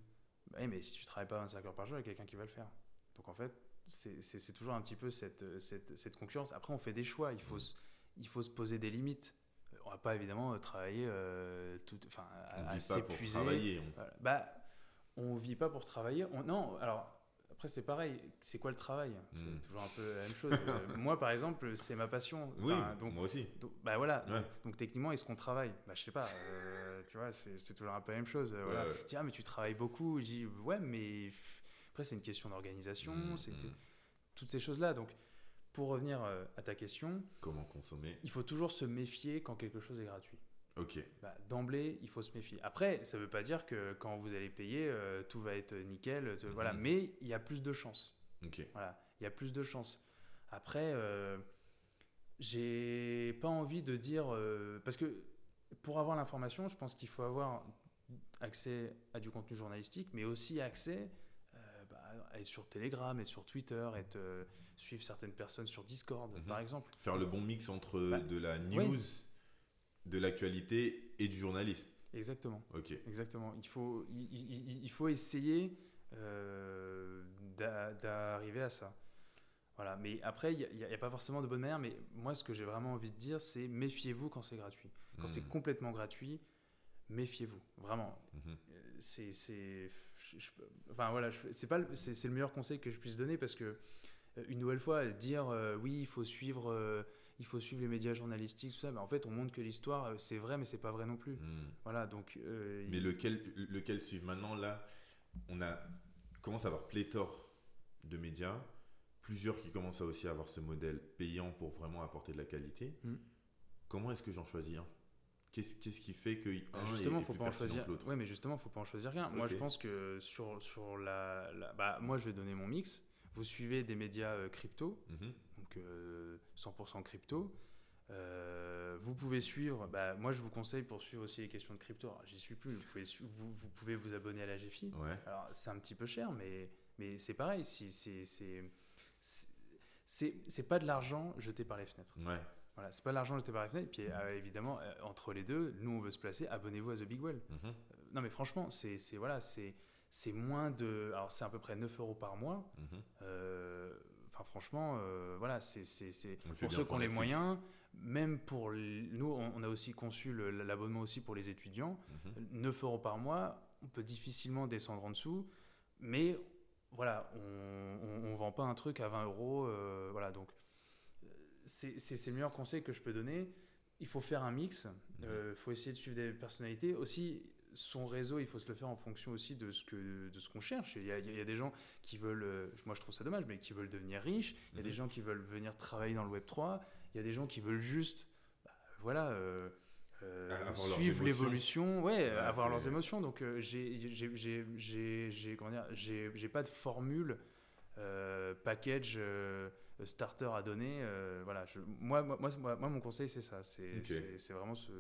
Bah oui, mais si tu travailles pas 25 heures par jour, il y a quelqu'un qui va le faire. Donc en fait, c'est toujours un petit peu cette, cette, cette concurrence. Après, on fait des choix, il faut, Mm. se, il faut se poser des limites. On va pas évidemment travailler euh, tout, enfin, à, On à vit pas pour s'épuiser. travailler. on- Voilà. Bah, on vit pas pour travailler. On, non, alors après c'est pareil. C'est quoi le travail? C'est toujours un peu la même chose. (laughs) Euh, moi, par exemple, c'est ma passion. Oui, Enfin, donc, moi aussi. donc, bah voilà. Ouais. Donc techniquement, est-ce qu'on travaille? Bah je sais pas. euh, tu vois, c'est toujours un peu la même chose. voilà. Ouais. Je dis, ah mais tu travailles beaucoup. Je dis ouais, mais après c'est une question d'organisation. C'est mhm. toutes ces choses là. Donc pour revenir euh, à ta question, Comment consommer? il faut toujours se méfier quand quelque chose est gratuit. Ok. Bah, D'emblée, il faut se méfier. Après, ça veut pas dire que quand vous allez payer, euh, tout va être nickel. euh, Voilà, Mhm. mais il y a plus de chances. Ok. Voilà, il y a plus de chances. Après, euh, j'ai pas envie de dire. euh, parce que pour avoir l'information, je pense qu'il faut avoir accès à du contenu journalistique, mais aussi accès bah, à être sur Telegram et sur Twitter, euh, suivre certaines personnes sur Discord, Mhm. par exemple. Faire le bon mix entre Bah, de la news, de l'actualité et du journalisme. Exactement. Ok. Exactement. Il faut, il, faut essayer euh, d'a- d'arriver à ça. Voilà. Mais après, il n'y a, pas forcément de bonne manière. Mais moi, ce que j'ai vraiment envie de dire, c'est méfiez-vous quand c'est gratuit. Quand c'est Mhm. complètement gratuit, méfiez-vous. Vraiment. Euh, C'est, enfin voilà, c'est pas, le- c'est, c'est le meilleur conseil que je puisse donner parce que euh, une nouvelle fois, dire euh, oui, il faut suivre, euh, il faut suivre les médias journalistiques, tout ça. Mais en fait, on montre que l'histoire, euh, c'est vrai, mais c'est pas vrai non plus. Mhm. Voilà. Donc. euh, Mais lequel, lequel suivre maintenant Là, on a commence à avoir pléthore de médias, plusieurs qui commencent à aussi avoir ce modèle payant pour vraiment apporter de la qualité. Mm. Comment est-ce que j'en choisis un? Qu'est-ce qui fait que un justement, est, est faut plus pas en choisir. Ouais, mais justement, faut pas en choisir qu'un. Moi, je pense que sur sur la, la- bah, moi, je vais donner mon mix. Vous suivez des médias euh, crypto, Mhm. Donc euh, 100% crypto. Euh, vous pouvez suivre. Bah, moi, je vous conseille pour suivre aussi les questions de crypto. J'y suis plus. Vous pouvez, vous, vous pouvez vous abonner à la GFI. Ouais. Alors, c'est un petit peu cher, mais, mais c'est pareil. Si, c'est, pas de l'argent jeté par les fenêtres. Ouais. Voilà, c'est pas de l'argent jeté par les fenêtres. Et puis, euh, évidemment, euh, entre les deux, nous, on veut se placer. Abonnez-vous à The Big Well. Mhm. Non, mais franchement, c'est voilà, moins de. Alors, c'est à peu près 9 euros par mois. Mhm. Euh, enfin, franchement, euh, voilà, c'est pour ceux qui ont les moyens, même pour nous, on, on a aussi conçu le- l'abonnement aussi pour les étudiants. Mhm. 9 euros par mois, on peut difficilement descendre en dessous, mais voilà, on ne vend pas un truc à 20 euros. euh, voilà, donc euh, c'est le meilleur conseil que je peux donner. Il faut faire un mix, il faut essayer de suivre des personnalités. Aussi, son réseau, il faut se le faire en fonction aussi de ce que de ce qu'on cherche. Il y, a, il y a des gens qui veulent, euh, moi je trouve ça dommage, mais qui veulent devenir riches. Il y a des Mhm. gens qui veulent venir travailler dans le Web 3. Il y a des gens qui veulent juste, bah, voilà, euh, euh, suivre l'évolution, ouais, avoir leurs émotions. Donc euh, j'ai, pas de formule euh, package starter à donner. voilà, je, moi, moi, moi, moi, mon conseil c'est ça, c'est, Ok. c'est, c'est vraiment ce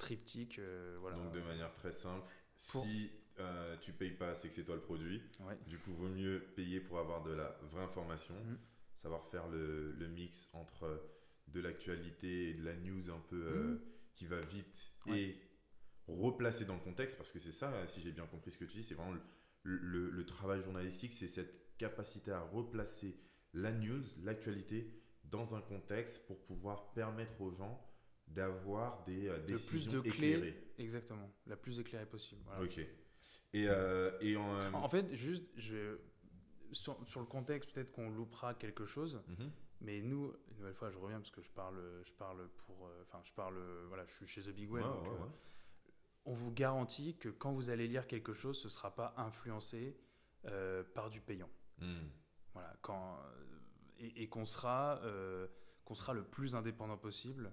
triptyque, euh, voilà. Donc de manière très simple, Pour- si euh, tu payes pas, c'est que c'est toi le produit. Ouais. Du coup, vaut mieux payer pour avoir de la vraie information, Mhm. savoir faire le, le mix entre de l'actualité et de la news un peu euh, Mhm. qui va vite Ouais. et replacer dans le contexte, parce que c'est ça, si j'ai bien compris ce que tu dis, c'est vraiment le, le- le travail journalistique, c'est cette capacité à replacer la news, l'actualité, dans un contexte pour pouvoir permettre aux gens d'avoir des euh, Le plus décisions de clés, éclairées. exactement, la plus éclairée possible. voilà. Ok. Et, euh, et en, euh, En fait, juste, je, sur, sur le contexte, peut-être qu'on loupera quelque chose, mhm. mais nous, une nouvelle fois, je reviens parce que je parle, je parle pour, enfin, je parle, voilà, je suis chez The Big Web, Ouais, donc, ouais, ouais. on vous garantit que quand vous allez lire quelque chose, ce ne sera pas influencé par du payant. Hmm. Voilà, quand, et, et qu'on sera, qu'on sera le plus indépendant possible.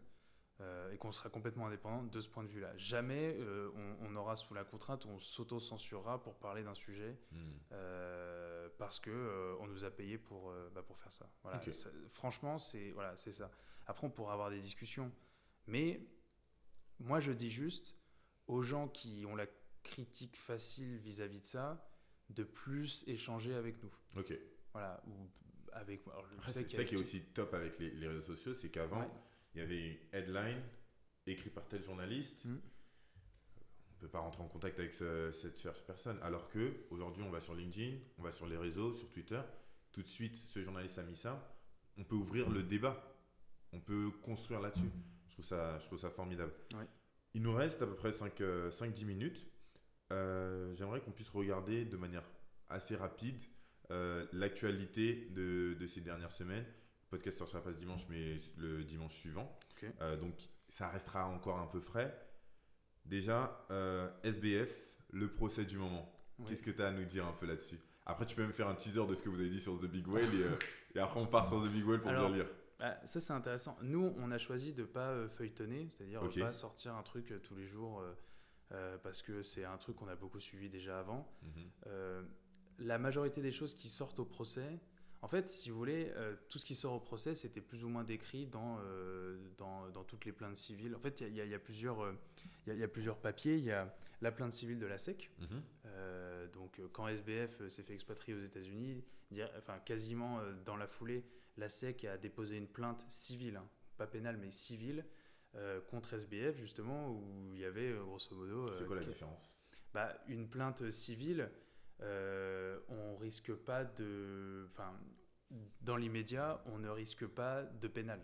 Euh, et qu'on sera complètement indépendant de ce point de vue-là. Jamais euh, on, on aura sous la contrainte, on s'auto-censurera pour parler d'un sujet Hmm. euh, parce que on nous a payé pour, bah, pour faire ça. Voilà, Ok. Ça- franchement, c'est voilà, c'est ça. Après, on pourra avoir des discussions, mais moi, je dis juste aux gens qui ont la critique facile vis-à-vis de ça, de plus échanger avec nous. Ok. Voilà, ou avec. c'est ça qui est aussi top avec les, les réseaux sociaux, c'est qu'avant, Ouais. Il y avait une headline écrite par tel journaliste. Mhm. On peut pas rentrer en contact avec ce- cette personne. Alors que aujourd'hui, on va sur LinkedIn, on va sur les réseaux, sur Twitter. Tout de suite, ce journaliste a mis ça. On peut ouvrir le débat. On peut construire là-dessus. Je trouve ça, je trouve ça formidable. Ouais. Il nous reste à peu près 5-10 minutes. Euh, J'aimerais qu'on puisse regarder de manière assez rapide euh, l'actualité de, de ces dernières semaines. Podcast sortira pas ce dimanche, mais le dimanche suivant. Euh, donc ça restera encore un peu frais. Déjà, euh, SBF, le procès du moment. Ouais. Qu'est-ce que tu as à nous dire un peu là-dessus? Après, tu peux me faire un teaser de ce que vous avez dit sur The Big Whale et, euh, (laughs) et après on part sur The Big Whale pour Alors, bien lire. Bah, ça c'est intéressant. Nous, on a choisi de pas feuilletonner, c'est-à-dire Ok. pas sortir un truc tous les jours parce que c'est un truc qu'on a beaucoup suivi déjà avant. Mhm. La majorité des choses qui sortent au procès, en fait, si vous voulez, euh, tout ce qui sort au procès, c'était plus ou moins décrit dans, euh, dans, dans toutes les plaintes civiles. En fait, il y, y plusieurs, euh, y a- y plusieurs papiers. Il y a la plainte civile de la SEC. Mhm. Euh, donc, quand SBF s'est fait expatrier aux États-Unis, enfin, quasiment dans la foulée, la SEC a déposé une plainte civile, hein, pas pénale, mais civile, contre SBF, justement, où il y avait, grosso modo. C'est quoi la différence? Bah, une plainte civile, euh, on risque pas de. Enfin, dans l'immédiat, on ne risque pas de pénal.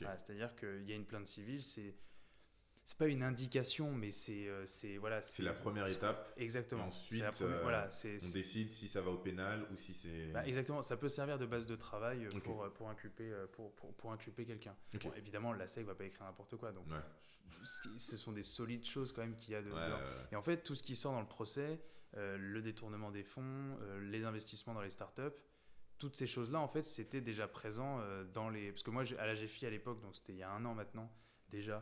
Voilà, C'est-à-dire qu'il y a une plainte civile, c'est. C'est pas une indication, mais c'est. euh, c'est voilà, C'est la première étape. Exactement. Et ensuite, C'est la première- euh, voilà. On décide si ça va au pénal ou si c'est. bah, exactement, ça peut servir de base de travail euh, pour, pour inculper, pour, pour, pour inculper quelqu'un. Bon, évidemment, la SEC va pas écrire n'importe quoi, donc Ouais. ce sont des solides choses quand même qu'il y a de, Ouais, ouais. Et en fait, tout ce qui sort dans le procès, le détournement des fonds, euh, les investissements dans les startups, toutes ces choses-là, en fait, c'était déjà présent euh, dans les. Parce que moi, à la GFI à l'époque, donc c'était il y a un an maintenant déjà,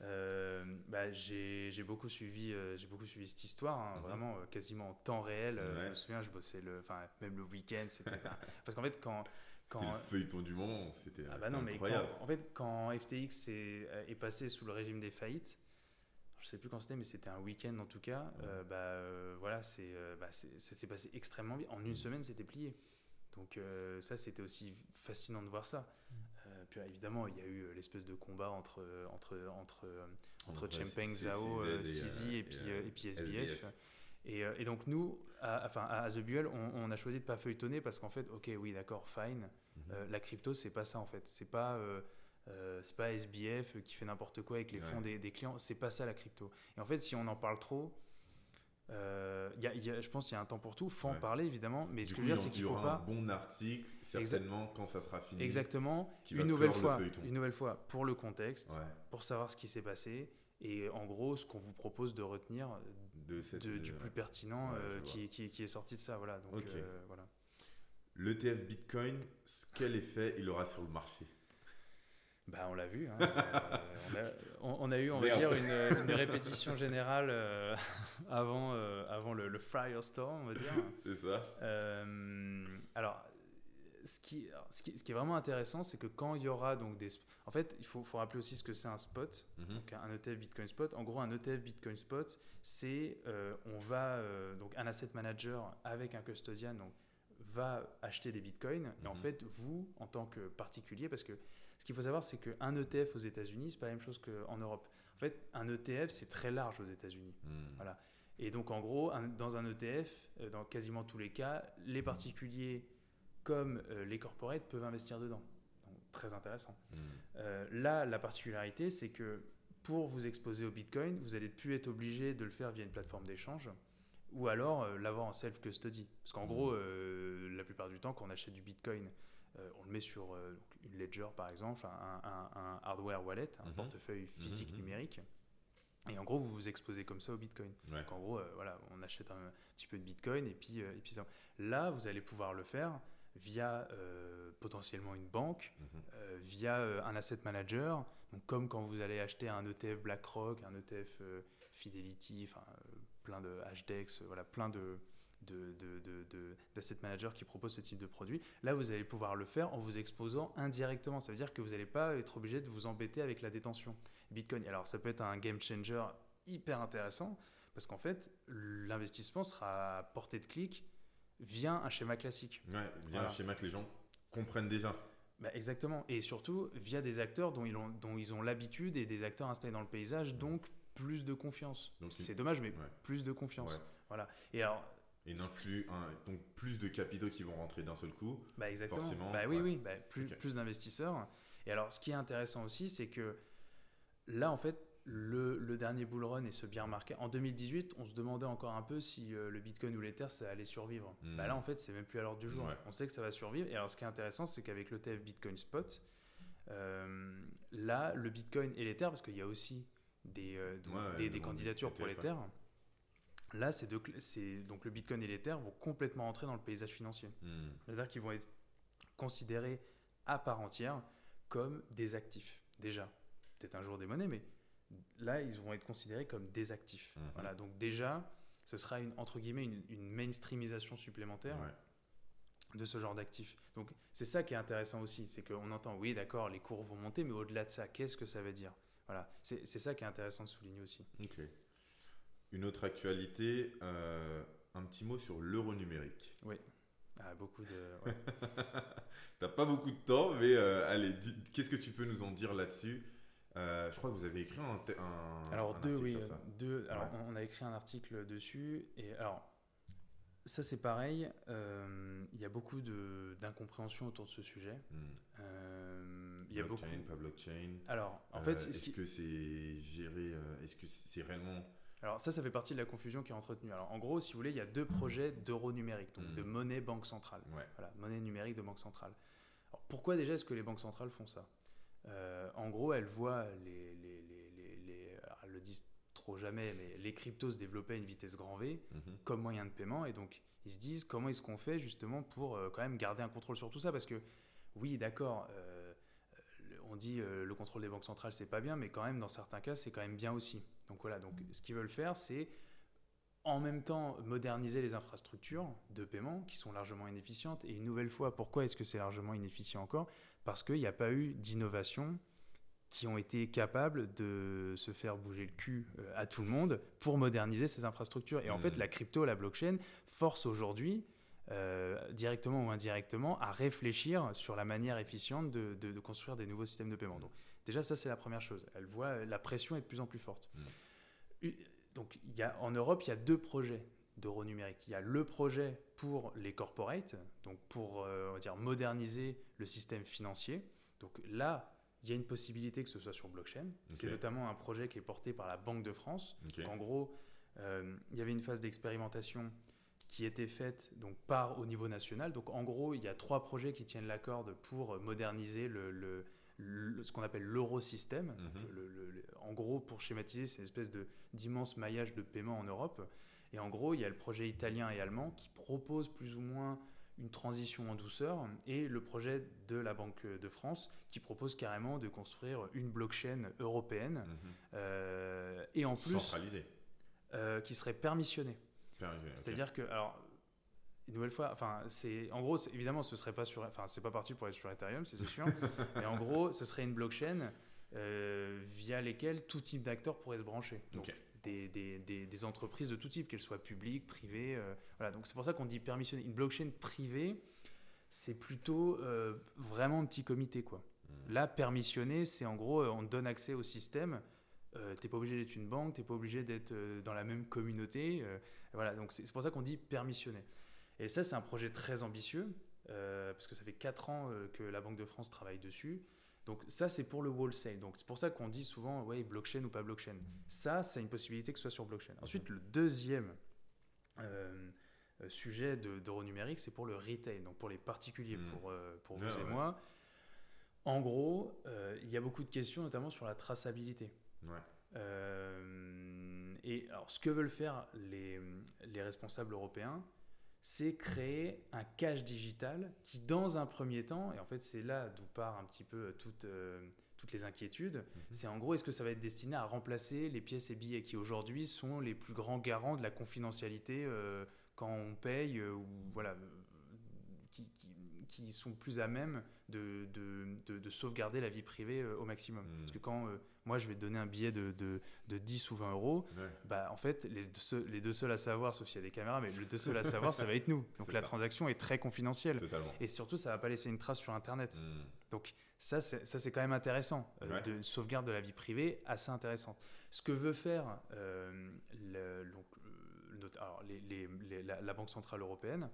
euh, bah, j'ai beaucoup, suivi, euh, j'ai beaucoup suivi cette histoire, hein, Mhm. vraiment euh, quasiment en temps réel. Euh, Ouais. Je me souviens, je bossais le. Même le week-end, c'était. (laughs) parce qu'en fait, quand. C'était quand le feuilleton du moment. C'était ah bah c'était mais incroyable. quand- en fait, quand FTX est, est passé sous le régime des faillites, je sais plus quand c'était, mais c'était un week-end en tout cas, euh, bah euh, voilà, c'est, euh, bah, c'est- ça s'est passé extrêmement vite. En une semaine, c'était plié. Donc euh, ça, c'était aussi fascinant de voir ça. Puis évidemment, il y a eu l'espèce de combat entre entre entre entre Zhao, CZ euh, et, puis et, puis SBF. Et, et, donc nous, à, enfin à The Buell, on, on, a choisi de pas feuilletonner parce qu'en fait, ok, oui, d'accord, fine. Mhm. Euh, la crypto, c'est pas ça en fait. C'est pas euh, c'est pas SBF qui fait n'importe quoi avec les fonds des, des, clients. C'est pas ça la crypto. Et en fait, si on en parle trop, euh, y a, y a, je pense qu'il y a un temps pour tout. Faut en parler évidemment, mais ce que je veux dire, c'est qu'il faut pas. un bon article, certainement quand ça sera fini. Exactement. Une nouvelle fois, une nouvelle fois pour le contexte, pour savoir ce qui s'est passé et en gros ce qu'on vous propose de retenir de cette, de, du plus pertinent euh, qui, qui, qui, est sorti de ça. Voilà. Donc euh, voilà. L'ETF Bitcoin, quel effet il aura sur le marché? Bah, on l'a vu. Hein. (laughs) Euh, on, a, eu, on va dire, une, (laughs) répétition générale euh, avant, euh, avant le, Firestorm, on va dire. C'est ça. alors, ce qui, ce qui, ce, qui, est vraiment intéressant, c'est que quand il y aura donc des... En fait, il faut, faut rappeler aussi ce que c'est un spot, mhm. donc un ETF Bitcoin Spot. En gros, un ETF Bitcoin Spot, c'est on va... donc un asset manager avec un custodian donc, va acheter des Bitcoins. Et en mhm. fait, vous, en tant que particulier, parce que ce qu'il faut savoir, c'est qu'un ETF aux États-Unis, c'est pas la même chose qu'en Europe. En fait, un ETF, c'est très large aux États-Unis. Hmm. Voilà. Et donc, en gros, dans un ETF, euh, dans quasiment tous les cas, les particuliers comme euh, les corporates peuvent investir dedans. Donc, très intéressant. Hmm. Euh, là, la particularité, c'est que pour vous exposer au Bitcoin, vous allez plus être obligé de le faire via une plateforme d'échange ou alors l'avoir en self-custody. Parce qu'en hmm. gros, la plupart du temps, quand on achète du Bitcoin, on le met sur une ledger par exemple, un, hardware wallet, un mhm. portefeuille mhm, physique mhm. numérique. Et en gros, vous vous exposez comme ça au Bitcoin. Donc en gros, euh, voilà, on achète un petit peu de Bitcoin et puis, euh, et puis ça. Là, vous allez pouvoir le faire via euh, potentiellement une banque, via un asset manager. Donc comme quand vous allez acheter un ETF BlackRock, un ETF Fidelity, enfin plein de HDEX, voilà, plein de, d'asset de, managers qui proposent ce type de produit. Là, vous allez pouvoir le faire en vous exposant indirectement. Ça veut dire que vous n'allez pas être obligé de vous embêter avec la détention Bitcoin. Alors, ça peut être un game changer hyper intéressant parce qu'en fait, l'investissement sera à portée de clic via un schéma classique. Ouais, via un schéma que les gens comprennent déjà. Bah, exactement. Et surtout, via des acteurs dont ils ont, dont ils ont l'habitude et des acteurs installés dans le paysage, donc plus de confiance. C'est dommage, mais plus de confiance. Voilà. Et alors, et n'influe donc plus de capitaux qui vont rentrer d'un seul coup. Bah exactement. Forcément, bah oui, oui, bah, plus, plus d'investisseurs. Et alors, ce qui est intéressant aussi, c'est que là, en fait, le, le, dernier bull run est ce bien remarqué. En 2018, on se demandait encore un peu si euh, le Bitcoin ou l'Ether, ça allait survivre. Hmm. Bah là, en fait, c'est même plus à l'ordre du jour. On sait que ça va survivre. Et alors, ce qui est intéressant, c'est qu'avec l'ETF Bitcoin Spot, euh, là, le Bitcoin et l'Ether, parce qu'il y a aussi des, euh, des, des, candidatures pour l'Ether, Là, c'est donc le Bitcoin et l'Ether vont complètement entrer dans le paysage financier. Hmm. C'est-à-dire qu'ils vont être considérés à part entière comme des actifs, déjà. Peut-être un jour des monnaies, mais là, ils vont être considérés comme des actifs. Hmm. Voilà, donc déjà, ce sera une, entre guillemets une, mainstreamisation supplémentaire de ce genre d'actifs. Donc c'est ça qui est intéressant aussi, c'est qu'on entend, oui, d'accord, les cours vont monter, mais au-delà de ça, qu'est-ce que ça veut dire? Voilà, c'est ça qui est intéressant de souligner aussi. Ok. Une autre actualité, euh, un petit mot sur l'euro numérique. Oui. Ah, beaucoup de. Ouais. (laughs) T'as pas beaucoup de temps, mais euh, allez, qu'est-ce que tu peux nous en dire là-dessus? Euh, Je crois que vous avez écrit un, un alors deux, oui, deux. Alors on a écrit un article dessus et alors ça c'est pareil. Il y a beaucoup d'incompréhension autour de ce sujet. Hmm. il y a blockchain, beaucoup... pas blockchain. Alors en fait, est-ce que c'est géré Est-ce que c'est réellement alors ça, ça fait partie de la confusion qui est entretenue. Alors en gros, si vous voulez, il y a deux projets d'euro numérique, donc de hmm. monnaie banque centrale. Voilà, monnaie numérique de banque centrale. Alors, pourquoi déjà est-ce que les banques centrales font ça? Euh, En gros, elles voient les, les, les, les elles le disent trop jamais, mais les cryptos se développer à une vitesse grand V mhm. comme moyen de paiement, et donc ils se disent comment est-ce qu'on fait justement pour euh, quand même garder un contrôle sur tout ça, parce que oui, d'accord. Euh, on dit le contrôle des banques centrales c'est pas bien, mais quand même dans certains cas c'est quand même bien aussi. Donc voilà, donc ce qu'ils veulent faire, c'est en même temps moderniser les infrastructures de paiement qui sont largement inefficientes. Et une nouvelle fois, pourquoi est-ce que c'est largement inefficient encore? Parce qu'il n'y a pas eu d'innovation qui ont été capables de se faire bouger le cul euh, à tout le monde pour moderniser ces infrastructures. Et en fait, mmh. la crypto, la blockchain force aujourd'hui, euh, directement ou indirectement, à réfléchir sur la manière efficiente de, de construire des nouveaux systèmes de paiement. Donc, Déjà, ça, c'est la première chose. Elle voit la pression est de plus en plus forte. Mm. Donc, il y a, en Europe, il y a deux projets d'euros numériques. Il y a le projet pour les corporates, donc pour euh, on va dire, moderniser le système financier. Donc là, il y a une possibilité que ce soit sur blockchain. C'est notamment un projet qui est porté par la Banque de France. En gros, euh, il y avait une phase d'expérimentation qui était faite donc par au niveau national. Donc en gros, il y a trois projets qui tiennent la corde pour moderniser le, le- le- ce qu'on appelle l'eurosystème. Mhm. Le- le- en gros, pour schématiser, c'est une espèce de d'immense maillage de paiement en Europe. Et en gros, il y a le projet italien et allemand qui proposent plus ou moins une transition en douceur et le projet de la Banque de France qui propose carrément de construire une blockchain européenne Mhm. euh, et en plus Centralisé. euh, qui serait permissionnée. Permissionné. C'est-à-dire que, alors, une nouvelle fois, enfin, c'est, en gros, évidemment, ce serait pas sur, enfin, c'est pas parti pour être sur Ethereum, c'est sûr. (laughs) mais en gros, ce serait une blockchain euh, via lesquelles tout type d'acteurs pourrait se brancher. Donc, des, des, des, des entreprises de tout type, qu'elles soient publiques, privées. euh, voilà. Donc, c'est pour ça qu'on dit permissionné. Une blockchain privée, c'est plutôt euh, vraiment un petit comité, quoi. Mhm. Là, permissionné, c'est en gros, on donne accès au système. Euh, t'es pas obligé d'être une banque, t'es pas obligé d'être euh, dans la même communauté. euh, voilà, donc c'est c'est pour ça qu'on dit permissionné. Et ça, c'est un projet très ambitieux, euh, parce que ça fait 4 ans euh, que la Banque de France travaille dessus. Donc ça, c'est pour le wholesale. Donc c'est pour ça qu'on dit souvent, ouais, blockchain ou pas blockchain. Ça, c'est une possibilité que ce soit sur blockchain. Ensuite, le deuxième euh, sujet de- d'euro numérique, c'est pour le retail, donc pour les particuliers, Mhm. pour, pour Ouais, vous et moi. En gros, il y a beaucoup de questions, notamment sur la traçabilité. Ouais. Euh, et alors, ce que veulent faire les, les responsables européens, c'est créer un cash digital qui, dans un premier temps, et en fait, c'est là d'où part un petit peu toute, euh, toutes les inquiétudes, Mhm. c'est en gros, est-ce que ça va être destiné à remplacer les pièces et billets qui aujourd'hui sont les plus grands garants de la confidentialité euh, quand on paye, euh, ou voilà, euh, qui- sont plus à même de, de- de- de sauvegarder la vie privée euh, au maximum. Mhm. Parce que quand euh, moi je vais te donner un billet de, de, de 10 ou 20 euros, Ouais. bah, en fait, les deux, seuls, les deux seuls à savoir, sauf s'il y a des caméras, mais les deux seuls à savoir, ça va être nous. (laughs) Donc la ça. transaction est très confidentielle. Totalement. Et surtout, ça va pas laisser une trace sur Internet. Mhm. Donc ça, c'est quand même intéressant. euh, Ouais. de sauvegarde de la vie privée, assez intéressante. Ce que veut faire euh, le- donc, alors, les- les- les- la, la Banque Centrale Européenne,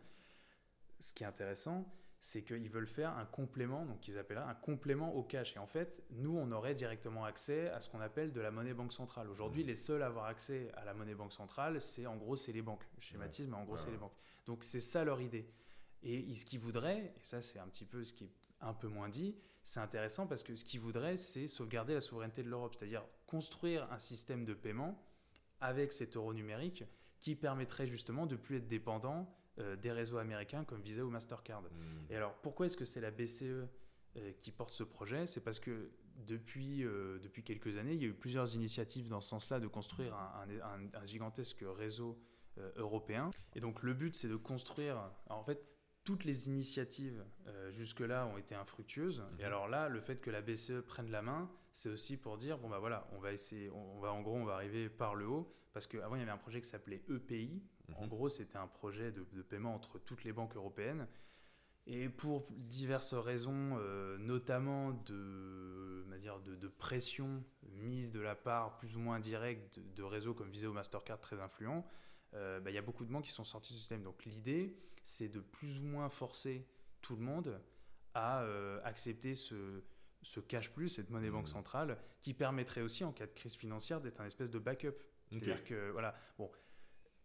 ce qui est intéressant, c'est qu'ils veulent faire un complément, donc ils appellent un complément au cash. Et en fait, nous, on aurait directement accès à ce qu'on appelle de la monnaie banque centrale. Aujourd'hui, Mhm. les seuls à avoir accès à la monnaie banque centrale, c'est en gros, c'est les banques. Je schématise, mais en gros, Ouais, c'est les banques. Donc c'est ça leur idée. Et ce qu'ils voudraient, et ça c'est un petit peu ce qui est un peu moins dit, c'est intéressant parce que ce qu'ils voudraient, c'est sauvegarder la souveraineté de l'Europe, c'est-à-dire construire un système de paiement avec cet euro numérique qui permettrait justement de plus être dépendant euh, des réseaux américains comme Visa ou Mastercard. Mhm. Et alors, pourquoi est-ce que c'est la BCE euh, qui porte ce projet? C'est parce que depuis, euh, depuis quelques années, il y a eu plusieurs initiatives dans ce sens-là de construire un, un- gigantesque réseau euh, européen. Et donc, le but, c'est de construire. alors, en fait, toutes les initiatives euh, jusque-là ont été infructueuses. Mhm. Et alors là, le fait que la BCE prenne la main, c'est aussi pour dire bon bah voilà, on va essayer, on, on va en gros, on va arriver par le haut parce qu'avant il y avait un projet qui s'appelait EPI. En Mhm. gros, c'était un projet de, de paiement entre toutes les banques européennes. Et pour diverses raisons, euh, notamment de, dire de, de pression mise de la part plus ou moins directe de, de réseaux comme Visa ou Mastercard très influents, euh, bah, il y a beaucoup de banques qui sont sorties du système. Donc l'idée, c'est de plus ou moins forcer tout le monde à euh, accepter ce, ce cash plus, cette monnaie banque Mhm. centrale, qui permettrait aussi, en cas de crise financière, d'être un espèce de backup. C'est-à-dire que, voilà, bon,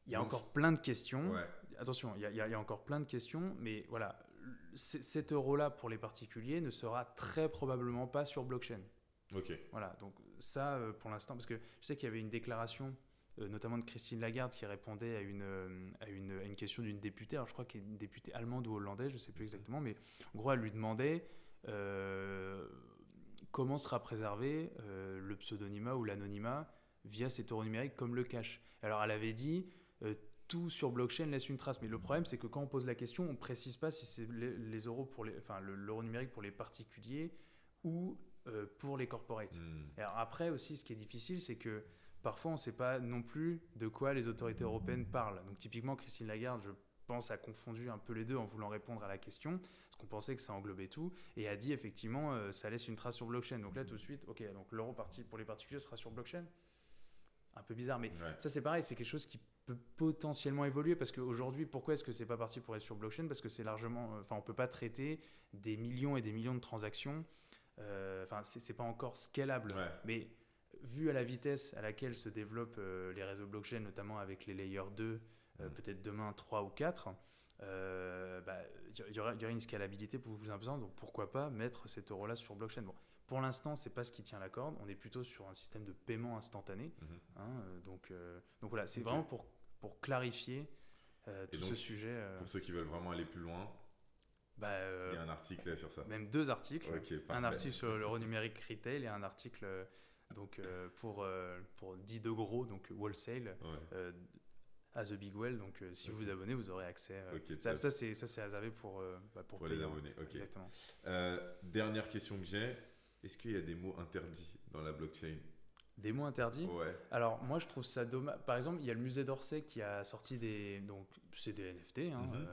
il y a Donc, encore plein de questions. Ouais. Attention, il y, a- il y encore plein de questions, mais voilà, cet euro-là pour les particuliers ne sera très probablement pas sur blockchain. Ok. Voilà, donc ça euh, pour l'instant, parce que je sais qu'il y avait une déclaration, euh, notamment de Christine Lagarde, qui répondait à une, euh, à une, à une question d'une députée, alors je crois qu'elle est une députée allemande ou hollandaise, je ne sais plus exactement, mais en gros, elle lui demandait euh, comment sera préservé euh, le pseudonymat ou l'anonymat via cet euro numérique comme le cash. Alors elle avait dit euh, tout sur blockchain laisse une trace, mais le problème c'est que quand on pose la question, on précise pas si c'est les, les euros pour les, enfin le- l'euro numérique pour les particuliers ou euh, pour les corporates. Et Alors après aussi, ce qui est difficile, c'est que parfois on ne sait pas non plus de quoi les autorités européennes parlent. Donc typiquement, Christine Lagarde, je pense, a confondu un peu les deux en voulant répondre à la question, parce qu'on pensait que ça englobait tout, et a dit effectivement, euh, ça laisse une trace sur blockchain. Donc là, tout de suite, ok, donc l'euro parti pour les particuliers sera sur blockchain. Un peu bizarre, mais Ouais. ça c'est pareil, c'est quelque chose qui peut potentiellement évoluer parce qu'aujourd'hui, pourquoi est-ce que c'est pas parti pour être sur blockchain? Parce que c'est largement, enfin, on peut pas traiter des millions et des millions de transactions. Enfin, c'est pas encore scalable. Mais vu à la vitesse à laquelle se développent les réseaux blockchain, notamment avec les layers 2, mm. peut-être demain 3 ou 4, il bah, y, aurait, y, aurait une scalabilité pour vous imposer. Donc pourquoi pas mettre cet euro-là sur blockchain? Bon, Pour l'instant, c'est pas ce qui tient la corde. On est plutôt sur un système de paiement instantané. Mhm. Hein, euh, donc, euh, donc voilà, c'est vraiment pour, pour clarifier euh, tout ce sujet. Pour ceux qui veulent vraiment aller plus loin, bah, il y a un article sur ça. Même deux articles. un article sur l'euro numérique retail et un article donc, pour, pour 10 de gros, donc wholesale, à The Big Well. Donc, euh, si vous vous abonnez, vous aurez accès. Euh, ça, ça c'est réservé pour, euh, bah, pour, les abonnés. Exactement. dernière question que j'ai est-ce qu'il y a des mots interdits dans la blockchain? Des mots interdits? Ouais. Alors, moi, je trouve ça dommage. Par exemple, il y a le musée d'Orsay qui a sorti des. Donc, c'est des NFT, hein, mhm.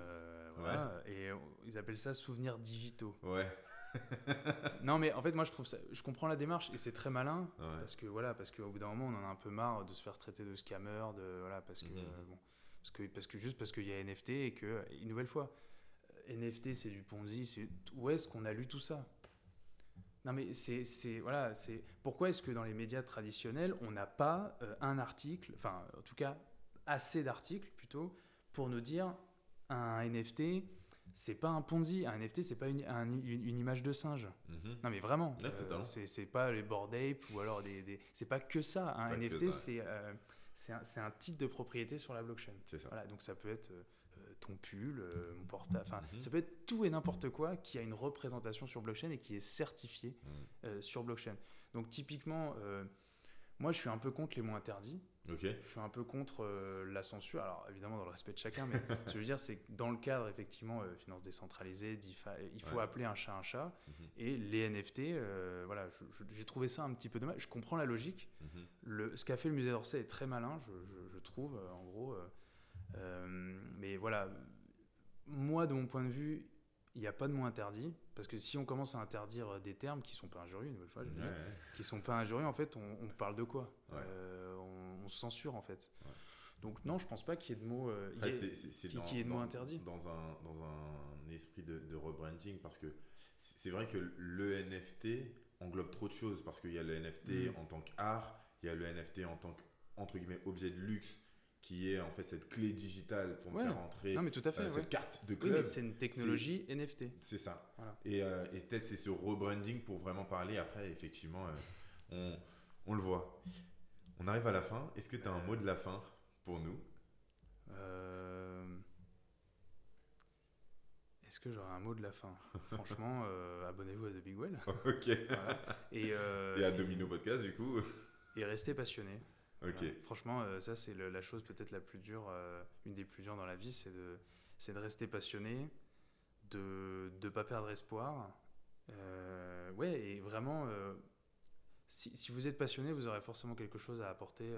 voilà, et ils appellent ça souvenirs digitaux. Ouais. (laughs) non, mais en fait, moi, je trouve ça. Je comprends la démarche et c'est très malin parce que voilà, parce qu'au bout d'un moment, on en a un peu marre de se faire traiter de scammer, de voilà, parce que mhm. bon, parce que parce que juste parce qu'il y a NFT et que une nouvelle fois, euh, NFT, c'est du Ponzi. C'est où est-ce qu'on a lu tout ça? Non mais c'est voilà c'est pourquoi est-ce que dans les médias traditionnels on n'a pas euh, un article enfin en tout cas assez d'articles plutôt pour nous dire un NFT c'est pas un Ponzi. Un NFT, c'est pas une, une, image de singe. Mhm. Non, mais vraiment. Euh, c'est pas les board ape ou alors des. des... C'est pas que ça. Un NFT, c'est euh, c'est un, un, titre de propriété sur la blockchain. Ça. Voilà, donc ça peut être ton pull, mon portable. Enfin, mhm. ça peut être tout et n'importe quoi qui a une représentation sur blockchain et qui est certifié mhm. sur blockchain. Donc typiquement, moi, je suis un peu contre les mots interdits. Je suis un peu contre euh, la censure. Alors, évidemment, dans le respect de chacun, mais (laughs) ce que je veux dire, c'est que dans le cadre, effectivement, euh, finance décentralisée, il faut appeler un chat un chat. Mhm. Et les NFT, euh, voilà, j'ai trouvé ça un petit peu dommage. Je comprends la logique. Mhm. le, ce qu'a fait le musée d'Orsay est très malin, je, je trouve, en gros. Mais voilà, moi, de mon point de vue, il n'y a pas de mot interdit. Parce que si on commence à interdire des termes qui ne sont pas injurieux, une nouvelle fois, je dire, qui sont pas injurieux, en fait, on, parle de quoi? Euh, on, se censure, en fait. Donc non, je pense pas qu'il y ait de mots, euh, qui, ait de mots interdits. Dans un, dans un esprit de, de rebranding, parce que c'est vrai que le NFT englobe trop de choses, parce qu'il y a le NFT mm. en tant qu'art, il y a le NFT en tant qu'entre guillemets objet de luxe, qui est en fait cette clé digitale pour me faire entrer non, mais tout à fait, euh, cette carte de club. c'est une technologie NFT. C'est ça. Et, euh, et peut-être c'est ce rebranding pour vraiment parler. Après, effectivement, euh, on, on, le voit. On arrive à la fin. Est-ce que tu as un mot de la fin pour nous? Est-ce que j'aurai un mot de la fin? (laughs) Franchement, abonnez-vous à The Big Well. (laughs) ok. Et, et à Domino Podcast, du coup. Et restez passionnés. Ok. franchement, euh, ça, c'est la chose peut-être la plus dure, euh, une des plus dures dans la vie, c'est de, de rester passionné, de ne pas perdre espoir. Euh, ouais, et vraiment, si, si, vous êtes passionné, vous aurez forcément quelque chose à apporter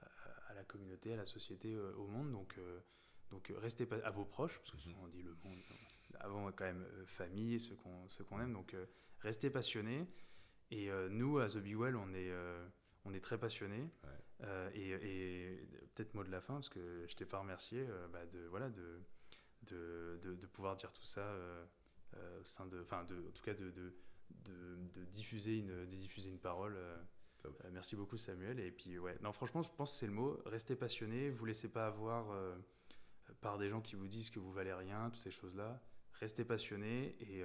à, la communauté, à la société, au monde. Donc, donc restez à vos proches, parce que souvent on dit le monde, avant quand même famille, ceux qu'on qu'on aime. Donc restez passionné. Et nous, à The Big Well, on est on est très passionnés. Euh, et, peut-être mot de la fin, parce que je t'ai pas remercié euh, bah, de, voilà, de, de, de, pouvoir dire tout ça euh, au sein de. Enfin, de, en tout cas, de, de, de, diffuser, une, de diffuser une parole. merci beaucoup, Samuel. Et puis, ouais, non, franchement, je pense que c'est le mot. Restez passionné, vous laissez pas avoir par des gens qui vous disent que vous valez rien, toutes ces choses-là. Restez passionné et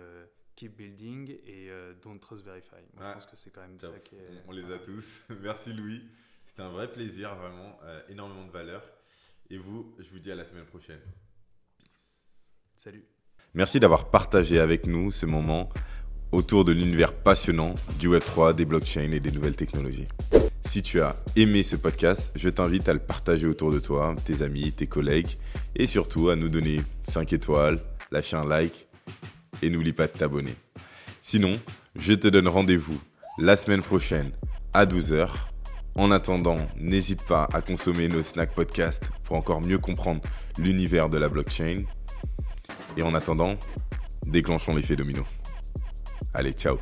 keep building et don't trust verify. Moi, je ah, pense que c'est quand même ça qui est. On les a tous. (laughs) Merci, Louis. C'était un vrai plaisir, vraiment. Euh, énormément de valeur. Et vous, je vous dis à la semaine prochaine. Salut. Merci d'avoir partagé avec nous ce moment autour de l'univers passionnant du Web3, des blockchains et des nouvelles technologies. Si tu as aimé ce podcast, je t'invite à le partager autour de toi, tes amis, tes collègues, et surtout à nous donner 5 étoiles, lâcher un like, et n'oublie pas de t'abonner. Sinon, je te donne rendez-vous la semaine prochaine à 12h en attendant, n'hésite pas à consommer nos Snack Podcasts pour encore mieux comprendre l'univers de la blockchain. Et en attendant, déclenchons l'effet domino. Allez, ciao